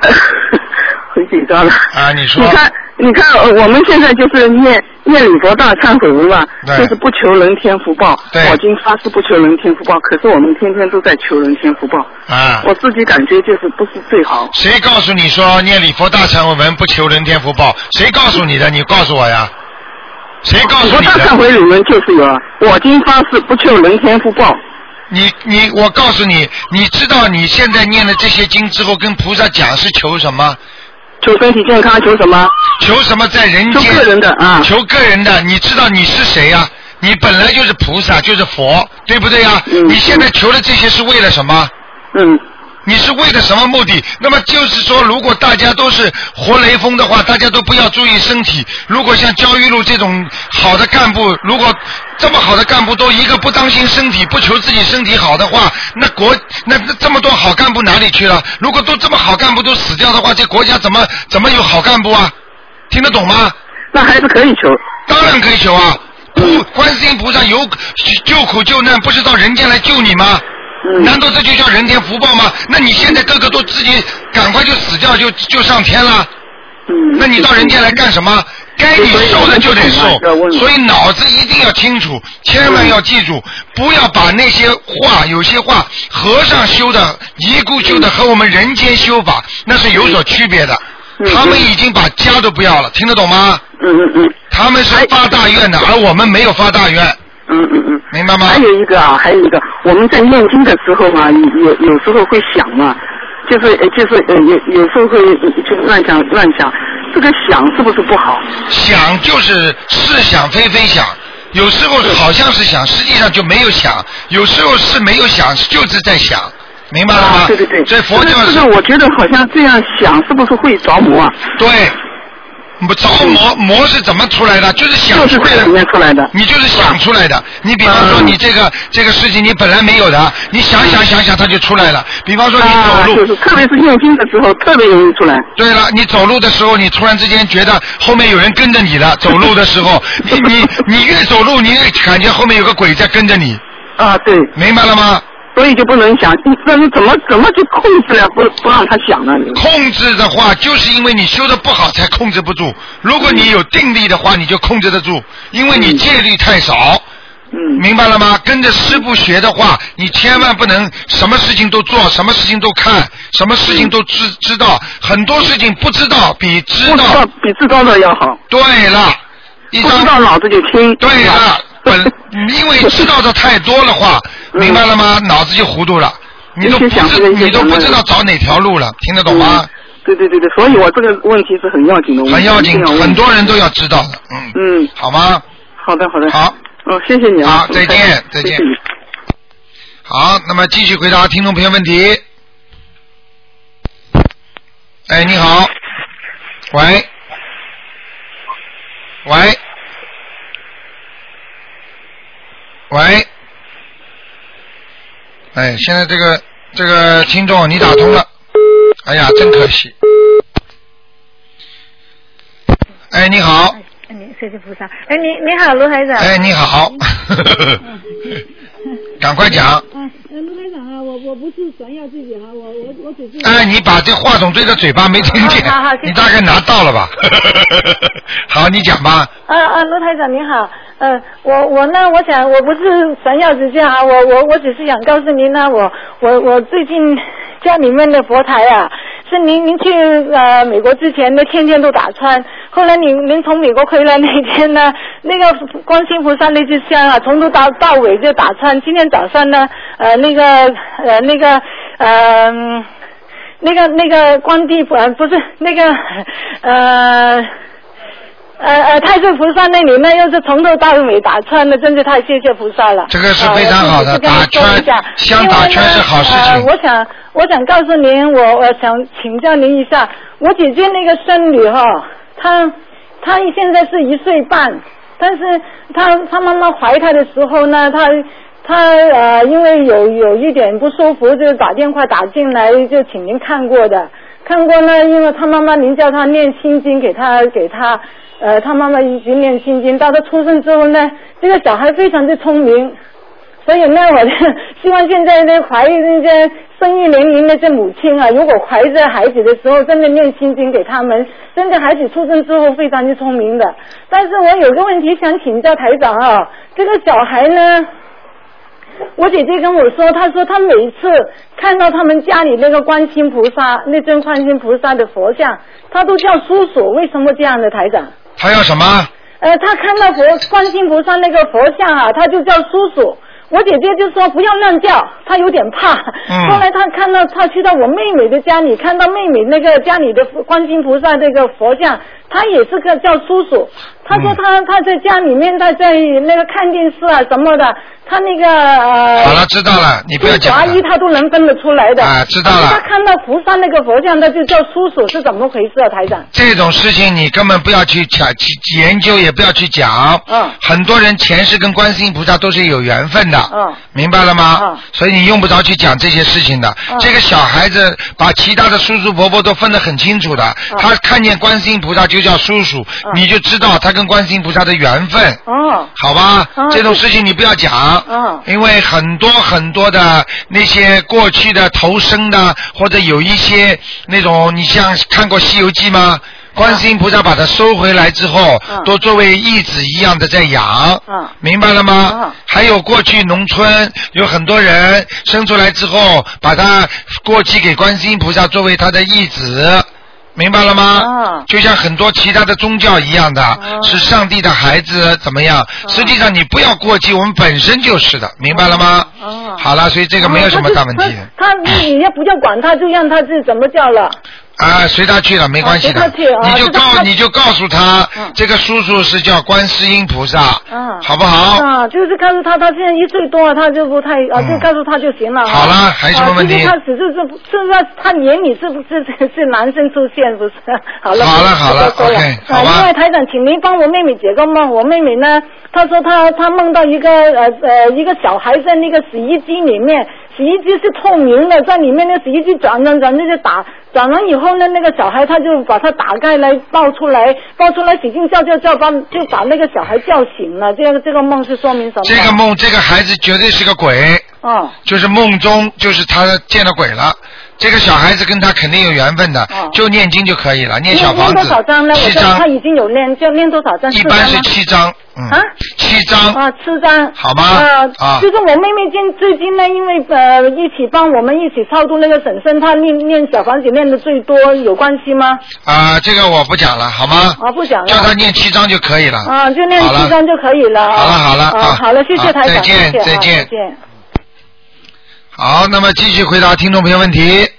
很紧张了。啊，你说。你，看，你看，呃我们现在就是念念礼佛大忏悔文嘛，就是不求人天福报。对我经发誓不求人天福报，可是我们天天都在求人天福报，啊，我自己感觉就是不是最好。谁告诉你说念礼佛大忏悔文不求人天福报？谁告诉你的？你告诉我呀。谁告诉你的？我大忏的？悔里面就是有啊，我今发誓不求人天福报。你你，我告诉你，你知道你现在念了这些经之后，跟菩萨讲是求什么？求身体健康，求什么？求什么在人间？求个人的啊求个人的，你知道你是谁呀、你本来就是菩萨，就是佛，对不对呀、嗯你现在求的这些是为了什么？嗯，你是为了什么目的？那么就是说，如果大家都是活雷锋的话，大家都不要注意身体。如果像焦裕禄这种好的干部，如果这么好的干部都一个不当心身体，不求自己身体好的话，那国那那这么多好干部哪里去了？如果都这么好干部都死掉的话，这国家怎么怎么有好干部啊？听得懂吗？那还是可以求。当然可以求啊！不观世音菩萨有救苦救难，不是到人间来救你吗？嗯难道这就叫人天福报吗？那你现在个个都自己赶快就死掉，就就上天了？嗯。那你到人间来干什么？该你受的就得受所以脑子一定要清楚，千万要记住，不要把那些话，有些话和尚修的、尼姑修的和我们人间修法那是有所区别的。嗯他们已经把家都不要了，听得懂吗？嗯嗯嗯。他们是发大愿的，而我们没有发大愿。嗯嗯嗯。明白吗？还有一个啊，还有一个，我们在念经的时候嘛，有有时候会想嘛，就是呃就是呃有有时候会呃就乱想乱想，这个想是不是不好？想就是是想非非想，有时候好像是想，实际上就没有想；有时候是没有想，就是在想，明白了吗？啊，对对对。这佛教是这个这个我觉得好像这样想，是不是会着魔啊？对，不着魔魔是怎么出来的？就是想就是出来的。你就是想出来的。你比方说嗯你这个这个事情你本来没有的，你想想想想它就出来了。比方说你啊，走路，就是特别是念经的时候，特别容易出来。对了，你走路的时候，你突然之间觉得后面有人跟着你了。走路的时候，你你你越走路，你越感觉后面有个鬼在跟着你，啊，对，明白了吗？所以就不能想，那你怎么怎么就控制了，不不让他想呢？控制的话，就是因为你修的不好才控制不住。如果你有定力的话，你就控制得住，因为你戒律太少。嗯明白了吗？跟着师傅学的话，你千万不能什么事情都做，什么事情都看，什么事情都知知道。很多事情不知道比知道道。比知道的要好，对了，一不知道张脑子就听。对了，本 因为知道的太多的话，嗯明白了吗？脑子就糊涂了，你都不知你都不知道找哪条路了，听得懂吗？嗯。对对对对，所以我这个问题是很要紧的，很要紧很多人都要知道的，嗯，嗯，好吗？好的好的。好，哦，谢谢你啊。好再见再见。好，那么继续回答听众朋友问题。哎，你好，喂，喂，喂，哎，现在这个这个听众你打通了，哎呀，真可惜。哎，你好，哎，你谢谢菩萨。哎，你你好，卢台长。哎，你好，赶快讲。我我不是炫耀自己啊，我我我只是。哎，你把这话筒对着嘴巴没听见好好好谢，谢你大概拿到了吧？好，你讲吧。啊啊，罗台长你好，呃，我我呢，我想我不是炫耀自己啊，我我我只是想告诉您呢，我我我最近家里面的佛台啊，是您您去呃美国之前的，天天都打穿，后来您您从美国回来那天呢，那个观世音菩萨那支香啊，从头到到尾就打穿，今天早上呢，呃那个呃那个呃。那个那个光地呃不是那个呃呃呃太岁菩萨那里呢，又是从头到尾打穿的，真是太谢谢菩萨了。这个是非常好的打圈说一下香打圈是好事情我想我想告诉您，我我想请教您一下，我姐姐那个孙女哈、她她现在是一岁半，但是她她妈妈怀她的时候呢，她她呃因为有有一点不舒服，就打电话打进来，就请您看过的。看过呢，因为她妈妈您叫她念心经给她给她，呃，他妈妈一直念心经，到他出生之后呢，这个小孩非常的聪明，所以呢，我就希望现在呢怀那些生育年龄那些母亲啊，如果怀着孩子的时候，真的念心经给他们，真的孩子出生之后非常的聪明的。但是我有个问题想请教台长啊，这个小孩呢，我姐姐跟我说，她说她每次看到他们家里那个观音菩萨那尊观音菩萨的佛像，她都叫叔叔，为什么这样的台长？他要什么？呃，他看到佛观音菩萨那个佛像啊，他就叫叔叔。我姐姐就说不要乱叫，她有点怕。嗯 后来她看到，她去到我妹妹的家里，看到妹妹那个家里的观音菩萨这个佛像，她也是个叫叔叔。她说嗯她她在家里面，她在那个看电视啊什么的，她那个呃。好了，知道了，你不要讲了阿姨。她都能分得出来的。啊知道了她看到菩萨那个佛像，她就叫叔叔，是怎么回事啊，台长？这种事情你根本不要去讲，去研究也不要去讲。嗯很多人前世跟观世音菩萨都是有缘分的。嗯明白了吗？嗯所以你用不着去讲这些事情的。嗯这个小孩子把其他的叔叔伯伯都分得很清楚的。他看见观世音菩萨就叫叔叔，嗯你就知道他跟观世音菩萨的缘分。哦。好吧，哦这种事情你不要讲，嗯因为很多很多的那些过去的投生的，或者有一些那种，你像看过《西游记》吗？观世音菩萨把它收回来之后，嗯都作为义子一样的在养，嗯明白了吗？嗯还有过去农村有很多人生出来之后，把它过继给观世音菩萨作为他的义子。明白了吗？哦就像很多其他的宗教一样的，是上帝的孩子怎么样？实际上你不要过继，我们本身就是的，明白了吗？哦好了，所以这个没有什么大问题他他你要不叫管他，就让他自己怎么叫了。啊，随他去了，没关系的你就告你就告诉他嗯，这个叔叔是叫观世音菩萨，嗯好不好？啊，就是告诉他，他现在一岁多了，他就不太啊，嗯就告诉他就行了。好了还有什么问题啊、其实他只是是是不是他眼里是不是是是男生出现不是？好了，好了好了说 OK，好吧啊，另外台长，请您帮我妹妹解个梦。我妹妹呢，她说她她梦到一个呃呃一个小孩在那个洗衣机里面，洗衣机是透明的，在里面那洗衣机转转转，那就打转完以后呢，那个小孩他就把它打开来抱出来，抱出来使劲叫叫叫，把就把那个小孩叫醒了。这个这个梦是说明什么？这个梦，这个孩子绝对是个鬼，嗯就是梦中就是他见了鬼了。这个小孩子跟他肯定有缘分的，哦就念经就可以了，念小房子多少张呢？我七张知道他，已经有念，就念多少张？一般是七张，嗯，啊七张，啊，七张。好吗啊啊就是我妹妹今最近呢，因为呃一起帮我们一起超度那个婶婶，她念念小房子念的最多，有关系吗？啊，这个我不讲了，好吗？啊，不讲了。叫她念七张就可以了。啊，就念七张就可以了。好了好了啊，啊好了，谢谢好台长，再见再见。好，那么继续回答听众朋友问题。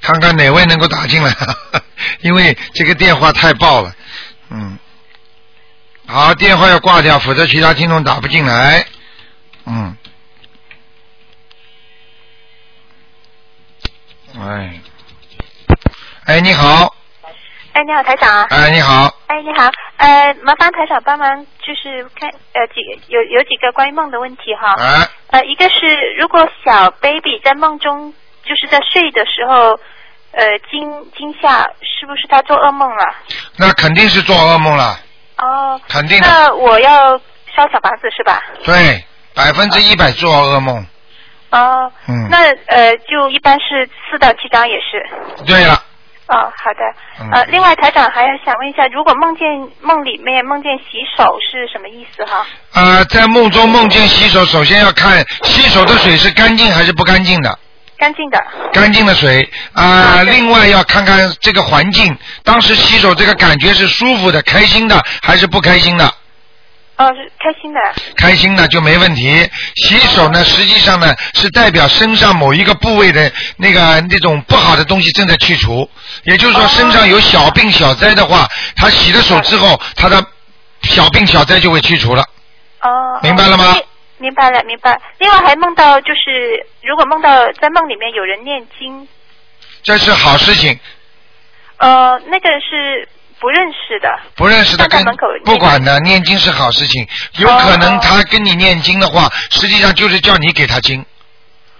看看哪位能够打进来，因为这个电话太爆了。嗯，好，电话要挂掉，否则其他听众打不进来。嗯，哎，哎，你好，哎，你好，台长。哎，你好，哎，你好，呃，麻烦台长帮忙，就是看呃几有有几个关于梦的问题哈。啊，呃，一个是如果小 baby 在梦中就是在睡的时候，呃惊惊吓，是不是他做噩梦了？那肯定是做噩梦了，哦。肯定，那我要烧小房子是吧？对，百分之一百做噩梦。哦。嗯那呃，就一般是四到七张也是。对了，哦，好的。嗯呃，另外台长还要想问一下，如果梦见梦里面梦见洗手是什么意思哈？呃，在梦中梦见洗手，首先要看洗手的水是干净还是不干净的，干净的。干净的水啊、另外要看看这个环境，当时洗手这个感觉是舒服的、开心的还是不开心的？哦，是开心的。开心的就没问题。洗手呢，实际上呢是代表身上某一个部位的那个那种不好的东西正在去除，也就是说身上有小病小灾的话，他洗了手之后，他的小病小灾就会去除了。哦。明白了吗哦明白了，明白。另外还梦到，就是如果梦到在梦里面有人念经，这是好事情，呃，那个是不认识的。不认识的跟不管的，念经是好事情。有可能他跟你念经的话，实际上就是叫你给他经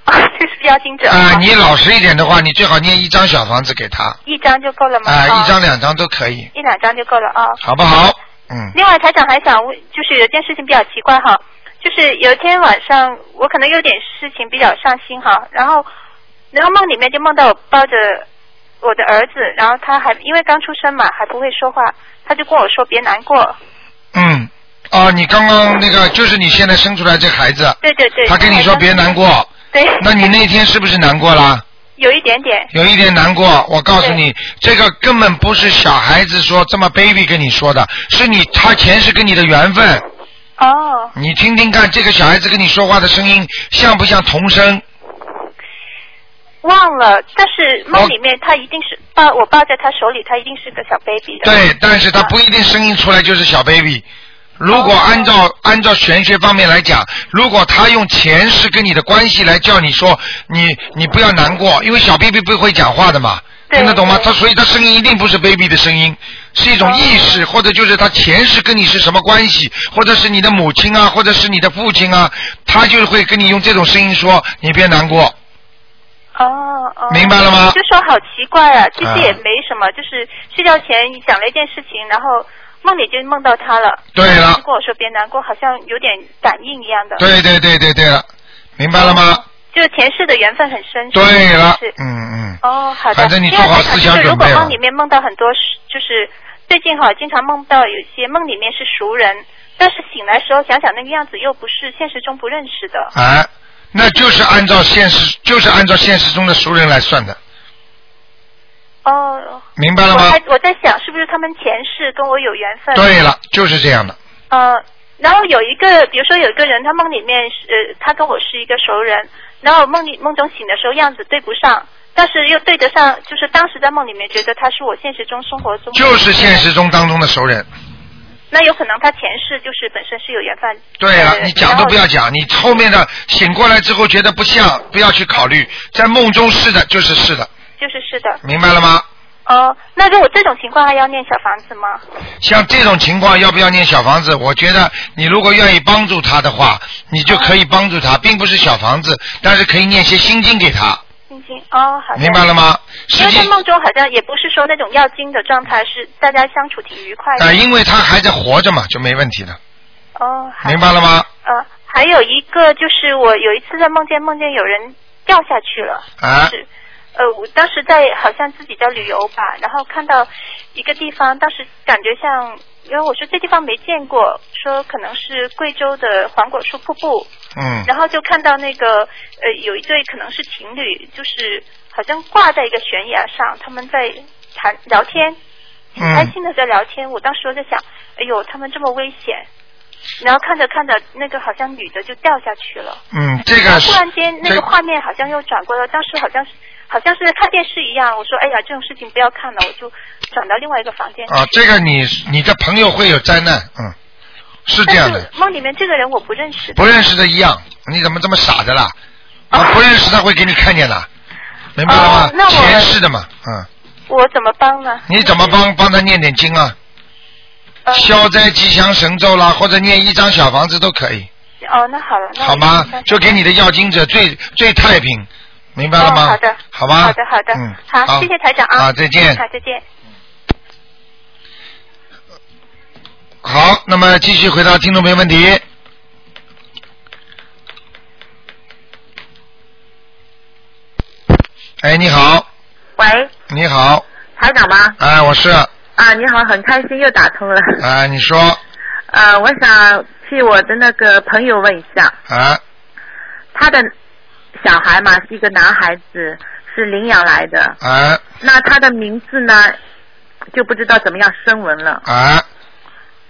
啊，就是要经者。啊、哦你老实一点的话，你最好念一张小房子给他一张就够了吗？啊、哦一张两张都可以，一两张就够了啊。哦好不好？嗯，另外，台长还想问，就是有件事情比较奇怪哈，就是有一天晚上我可能有点事情比较上心哈，然后然后梦里面就梦到我抱着我的儿子，然后他还因为刚出生嘛，还不会说话，他就跟我说别难过，嗯，哦，你刚刚那个就是你现在生出来这孩子，对对对，他跟你说别难过，对，那你那天是不是难过啦？有一点点，有一点难过，我告诉你，这个根本不是小孩子说这么 baby 跟你说的，是你他前世跟你的缘分。哦，你听听看，这个小孩子跟你说话的声音像不像童声？忘了，但是梦里面他一定是抱我抱在他手里，他一定是个小 baby 的，对，但是他不一定声音出来就是小 baby。如果按照、按照玄学方面来讲，如果他用前世跟你的关系来叫你说你你不要难过，因为小 baby 不会讲话的嘛，对听得懂吗？他所以他声音一定不是 baby 的声音，是一种意识，或者就是他前世跟你是什么关系，或者是你的母亲啊，或者是你的父亲啊，他就会跟你用这种声音说你别难过。哦哦，明白了吗就说好奇怪啊，其实啊也没什么，就是睡觉前想了一件事情，然后梦里就梦到他了。对了就跟我说别难过，好像有点感应一样的。。对对对对对了，明白了吗？就是前世的缘分很深。对了是，嗯嗯。哦，好的。反正你另外做好思想就如果梦里面梦到很多，就是最近哈，经常梦到有些梦里面是熟人，但是醒来时候想想那个样子又不是现实中不认识的。哎，那就是按照现实，就是按照现实中的熟人来算的，哦，明白了吗我还？我在想，是不是他们前世跟我有缘分？对了，就是这样的。呃，然后有一个，比如说有一个人，他梦里面是，呃，他跟我是一个熟人，然后梦里梦中醒的时候样子对不上，但是又对得上，就是当时在梦里面觉得他是我现实中生活中就是现实中当中的熟人。那有可能他前世就是本身是有缘分。对了，呃你讲都不要。讲，你后面的醒过来之后觉得不像，不要去考虑，在梦中是的，就是是的，就是是的。明白了吗？哦，那如果这种情况还要念小房子吗？像这种情况要不要念小房子？我觉得你如果愿意帮助他的话，你就可以帮助他，并不是小房子，但是可以念些心经给他，心经哦，好的。明白了吗？因为在梦中好像也不是说那种要经的状态，是大家相处挺愉快的。啊、因为他还在活着嘛，就没问题的，哦，好明白了吗？呃，还有一个就是我有一次在梦见梦见有人掉下去了，啊就是呃，我当时在好像自己在旅游吧，然后看到一个地方，当时感觉像，因为我说这地方没见过，说可能是贵州的黄果树瀑布，嗯然后就看到那个呃有一对可能是情侣，就是好像挂在一个悬崖上，他们在谈聊天，挺开嗯心的在聊天。我当时我在想，哎呦，他们这么危险。然后看着看着，那个好像女的就掉下去了。嗯，这然后个突然间，那个画面好像又转过来，当时好像是好像是在看电视一样。我说，哎呀，这种事情不要看了，我就转到另外一个房间。啊，这个你你的朋友会有灾难，嗯，是这样的，梦里面这个人我不认识。不认识的一样，你怎么这么傻的啦？啊，不认识他会给你看见的，明白了吗前世的嘛，嗯，我怎么帮呢？你怎么帮帮他念点经啊？呃消灾吉祥神咒啦，或者念一张小房子都可以，哦，那好了，那好吗？就给你的要经者最最太平，明白了吗？哦好的，好吧。好的，好的，嗯，好，谢谢台长啊，啊，再见。好，再见。好，那么继续回答听众朋友问题。哎，你好，喂，你好，台长吗？哎，我是，啊，你好，很开心又打通了。哎，你说，呃，我想替我的那个朋友问一下，啊，他的小孩嘛是一个男孩子，是领养来的，啊，那他的名字呢就不知道怎么样声纹了，哎，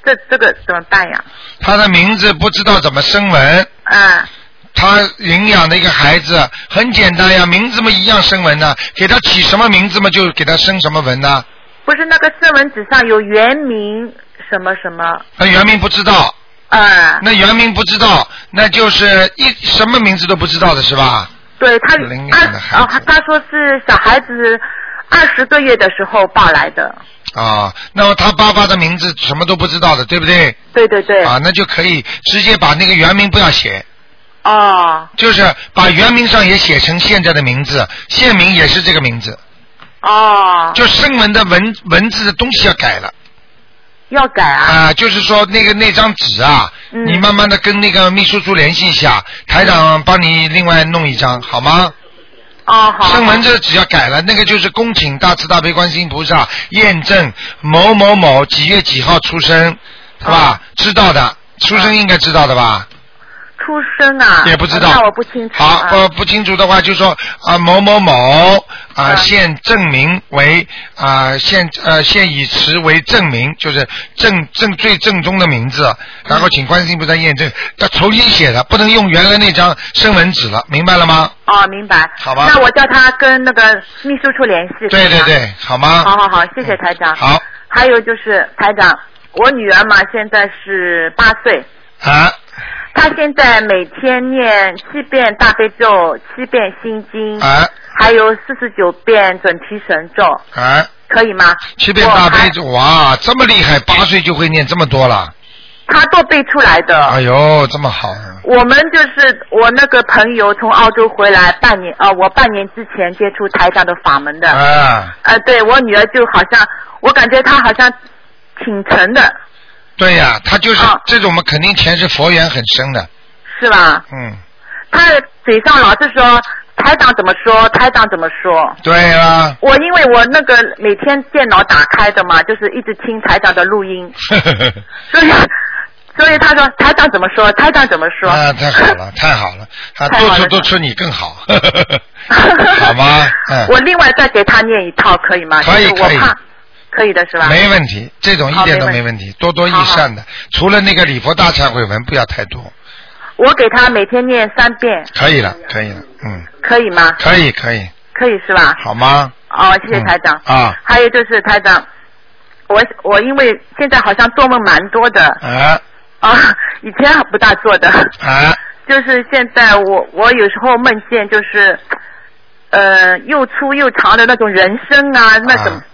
这这个怎么办呀？他的名字不知道怎么声纹，啊，他领养的一个孩子很简单呀，名字嘛一样声纹呢，给他起什么名字嘛就给他生什么纹呢？不是那个声纹纸上有原名什么什么，那原名不知道，啊，那原名不知道，那就是一什么名字都不知道的是吧？对他领养的孩二哦，他说是小孩子二十个月的时候抱来的，啊，那么他爸爸的名字什么都不知道的，对不对？对对对，啊，那就可以直接把那个原名不要写，啊。就是把原名上也写成现在的名字，现名也是这个名字，哦，就声纹的文文字的东西要改了。要改啊，啊，就是说那个那张纸啊，嗯。你慢慢的跟那个秘书处联系一下，台长帮你另外弄一张好吗？哦好，声门这只要改了，那个就是恭请大慈大悲观世音菩萨验证某某某几月几号出生，是吧？知道的，出生应该知道的吧？出生啊，也不知道那我不清楚、好，呃。不不清楚的话，就说啊某某某啊啊现证明为啊现呃现以词为证明，就是正正最正宗的名字，然后请观世音菩萨验证，要重新写的，不能用原来那张生文纸了，明白了吗？哦，明白。好吧那我叫他跟那个秘书处联系。对对对，好吗？好好好，谢谢台长。好还有就是台长，我女儿嘛现在是八岁，啊她现在每天念七遍大悲咒，七遍心经，啊还有四十九遍准提神咒，啊！可以吗？七遍大悲咒，哇，这么厉害，八岁就会念这么多了，他都背出来的。哎呦，这么好，我们就是我那个朋友从澳洲回来半年，呃，我半年之前接触台长的法门的，啊，呃，对我女儿就好像，我感觉她好像挺沉的，对呀，他就是啊这种嘛，肯定前世佛缘很深的，是吧？嗯，他嘴上老是说台长怎么说，台长怎么说。对啦，我因为我那个每天电脑打开的嘛，就是一直听台长的录音，所以所以他说台长怎么说，台长怎么说。啊，太好了，太好了，啊，太好了多出多出你更好，好吗？嗯，我另外再给他念一套可以吗？可以我怕，可以的是吧？没问题，这种一点都没问题，多多益善的。除了那个礼佛大忏悔文不要太多，我给他每天念三遍，可以了，可以了，嗯，可以吗？可以可以，可以是吧？好吗？哦，谢谢台长。嗯啊还有就是台长，我我因为现在好像做梦蛮多的啊啊，以前不大做的，啊就是现在我我有时候梦见就是，呃，又粗又长的那种人参啊，那种、啊，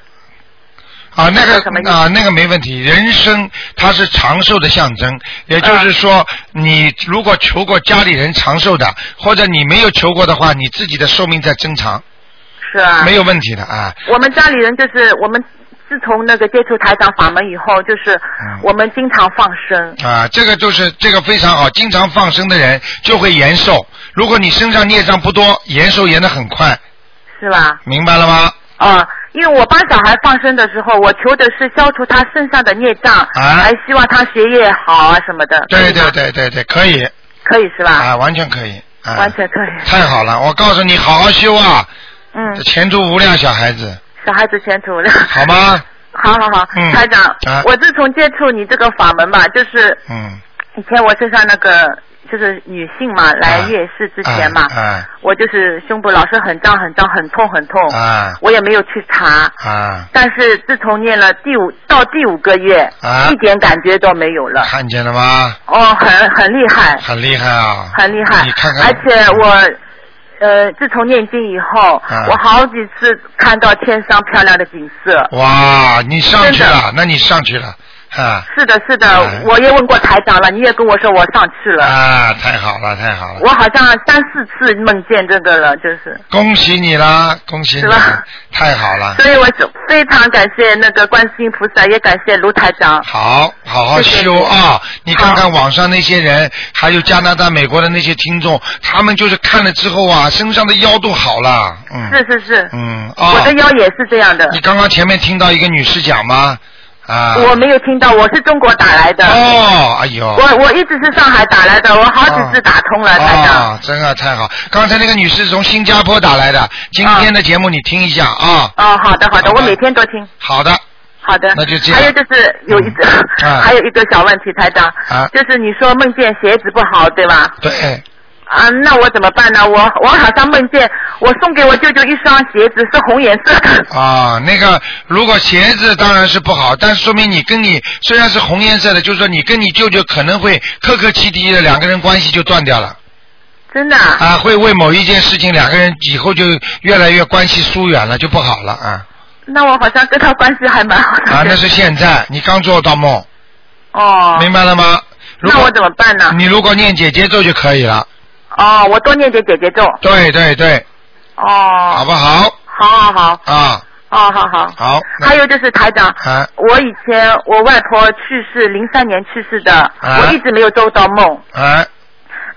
那什么意思个啊，那个没问题。人参它是长寿的象征，也就是说，你如果求过家里人长寿的，或者你没有求过的话，你自己的寿命在增长，是啊，没有问题的啊。我们家里人就是我们自从那个接触台长法门以后，就是嗯我们经常放生。啊，这个就是这个非常好，经常放生的人就会延寿。如果你身上孽障不多，延寿延得很快，是吧？明白了吗？啊，因为我帮小孩放生的时候，我求的是消除他身上的孽障，啊还希望他学业好啊什么的。对对对对对，可以可以是吧？啊，完全可以啊，完全可以。太好了！我告诉你，好好修啊，嗯，前途无量，小孩子，小孩子前途无量。好吗？好好好，嗯台长，啊我自从接触你这个法门吧，就是嗯，以前我身上那个就是女性嘛，来月事之前嘛，啊我就是胸部老是很胀很胀，很痛很痛，啊我也没有去查。啊，但是自从念了第五到第五个月，啊一点感觉都没有了。看见了吗？哦，很很厉害，很厉害啊！很厉害。你看看，而且我，呃，自从念经以后，啊我好几次看到天上漂亮的景色。哇，你上去了，那你上去了啊是的，是的，哎我也问过台长了，你也跟我说我上去了。啊！太好了，太好了，我好像三四次梦见这个了，就是，恭喜你啦，恭喜你是吧了，太好了。所以我是非常感谢那个观世音菩萨，也感谢卢台长。好，好好修啊！你看看网上那些人，还有加拿大、美国的那些听众，他们就是看了之后啊，身上的腰都好了。嗯。是是是，嗯我啊的，腰也是这样的。你刚刚前面听到一个女士讲吗？啊。我没有听到，我是中国打来的。哦，哎呦。我我一直是上海打来的，我好几次打通了，台长。啊，真的，太好！刚才那个女士从新加坡打来的，今天的节目你听一下啊。哦，好的好的，我每天都听。好的，好的，那就这样还有就是有一个，啊 还有一个小问题，台长，啊就是你说梦见鞋子不好，对吧？对，啊，那我怎么办呢？我我好像梦见我送给我舅舅一双鞋子是红颜色的。啊，那个如果鞋子当然是不好，但是说明你跟你虽然是红颜色的，就是说你跟你舅舅可能会客客气气的，两个人关系就断掉了真的啊？啊，会为某一件事情两个人以后就越来越关系疏远了，就不好了啊那我好像跟他关系还蛮好的。啊，那是现在你刚做到梦，哦。明白了吗？那我怎么办呢？你如果念姐姐咒就可以了，哦，我多念点姐姐咒。对对对，哦。好不好？好好好。啊，哦，好好。好，还有就是台长，啊我以前我外婆去世，零三年去世的，啊我一直没有做到梦，啊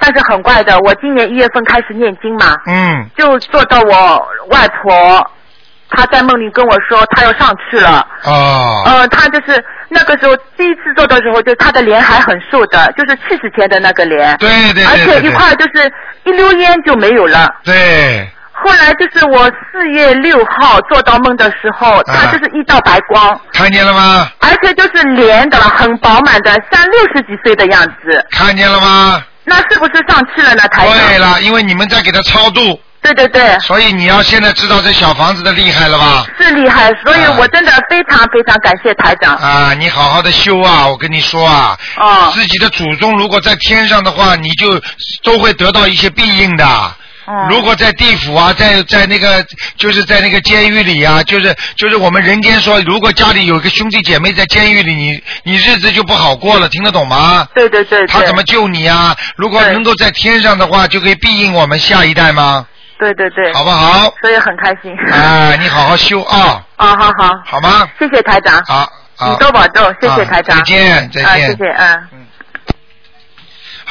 但是很怪的，我今年一月份开始念经嘛，嗯就做到我外婆，她在梦里跟我说他要上去了，哦呃，他就是那个时候第一次做的时候，就他的脸还很瘦的，就是去世前的那个脸，对对而且一对对对块就是一溜烟就没有了。对后来就是我四月六号做到梦的时候，他就是一道白光。看见了吗？而且就是连的，很饱满的，像六十几岁的样子。看见了吗？那是不是上去了呢，台长？对了，因为你们在给他超度，对对对，所以你要现在知道这小房子的厉害了吧？是厉害，所以啊我真的非常非常感谢台长。啊，你好好的修啊！我跟你说啊，哦自己的祖宗如果在天上的话，你就都会得到一些庇应的。嗯如果在地府啊，在在那个就是在那个监狱里啊，就是就是我们人间说，如果家里有一个兄弟姐妹在监狱里，你你日子就不好过了，听得懂吗？对对对对。他怎么救你啊？如果能够在天上的话，就可以庇应我们下一代吗？对对对。好不好？所以很开心。啊，你好好修啊，哦，好好，好吗？谢谢台长。好，好你多保重，谢谢啊台长。再见再见啊，谢谢，嗯。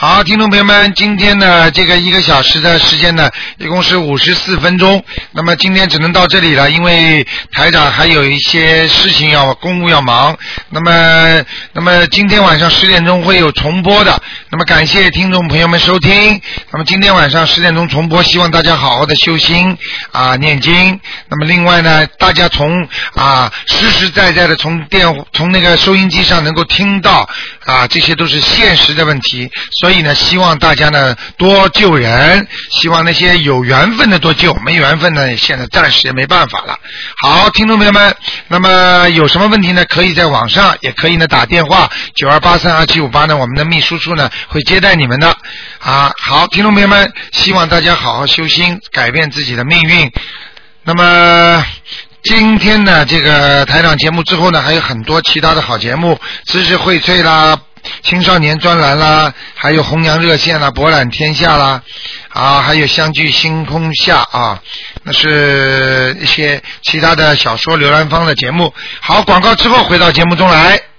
好，听众朋友们，今天呢，这个一个小时的时间呢，一共是五十四分钟。那么今天只能到这里了，因为台长还有一些事情要公务要忙。那么，那么今天晚上十点钟会有重播的。那么感谢听众朋友们收听。那么今天晚上十点钟重播，希望大家好好的修心啊，念经。那么另外呢，大家从啊实实在在的从电从那个收音机上能够听到啊，这些都是现实的问题。所所以呢，希望大家呢多救人，希望那些有缘分的多救，没缘分呢，现在暂时也没办法了。好，听众朋友们，那么有什么问题呢？可以在网上，也可以呢打电话九二八三二七五八呢，我们的秘书处呢会接待你们的。啊，好，听众朋友们，希望大家好好修心，改变自己的命运。那么。今天呢，这个台长节目之后呢，还有很多其他的好节目，知识荟萃啦，青少年专栏啦，还有弘扬热线啦，博览天下啦，啊，还有相聚星空下啊，那是一些其他的小说刘兰芳的节目。好，广告之后回到节目中来。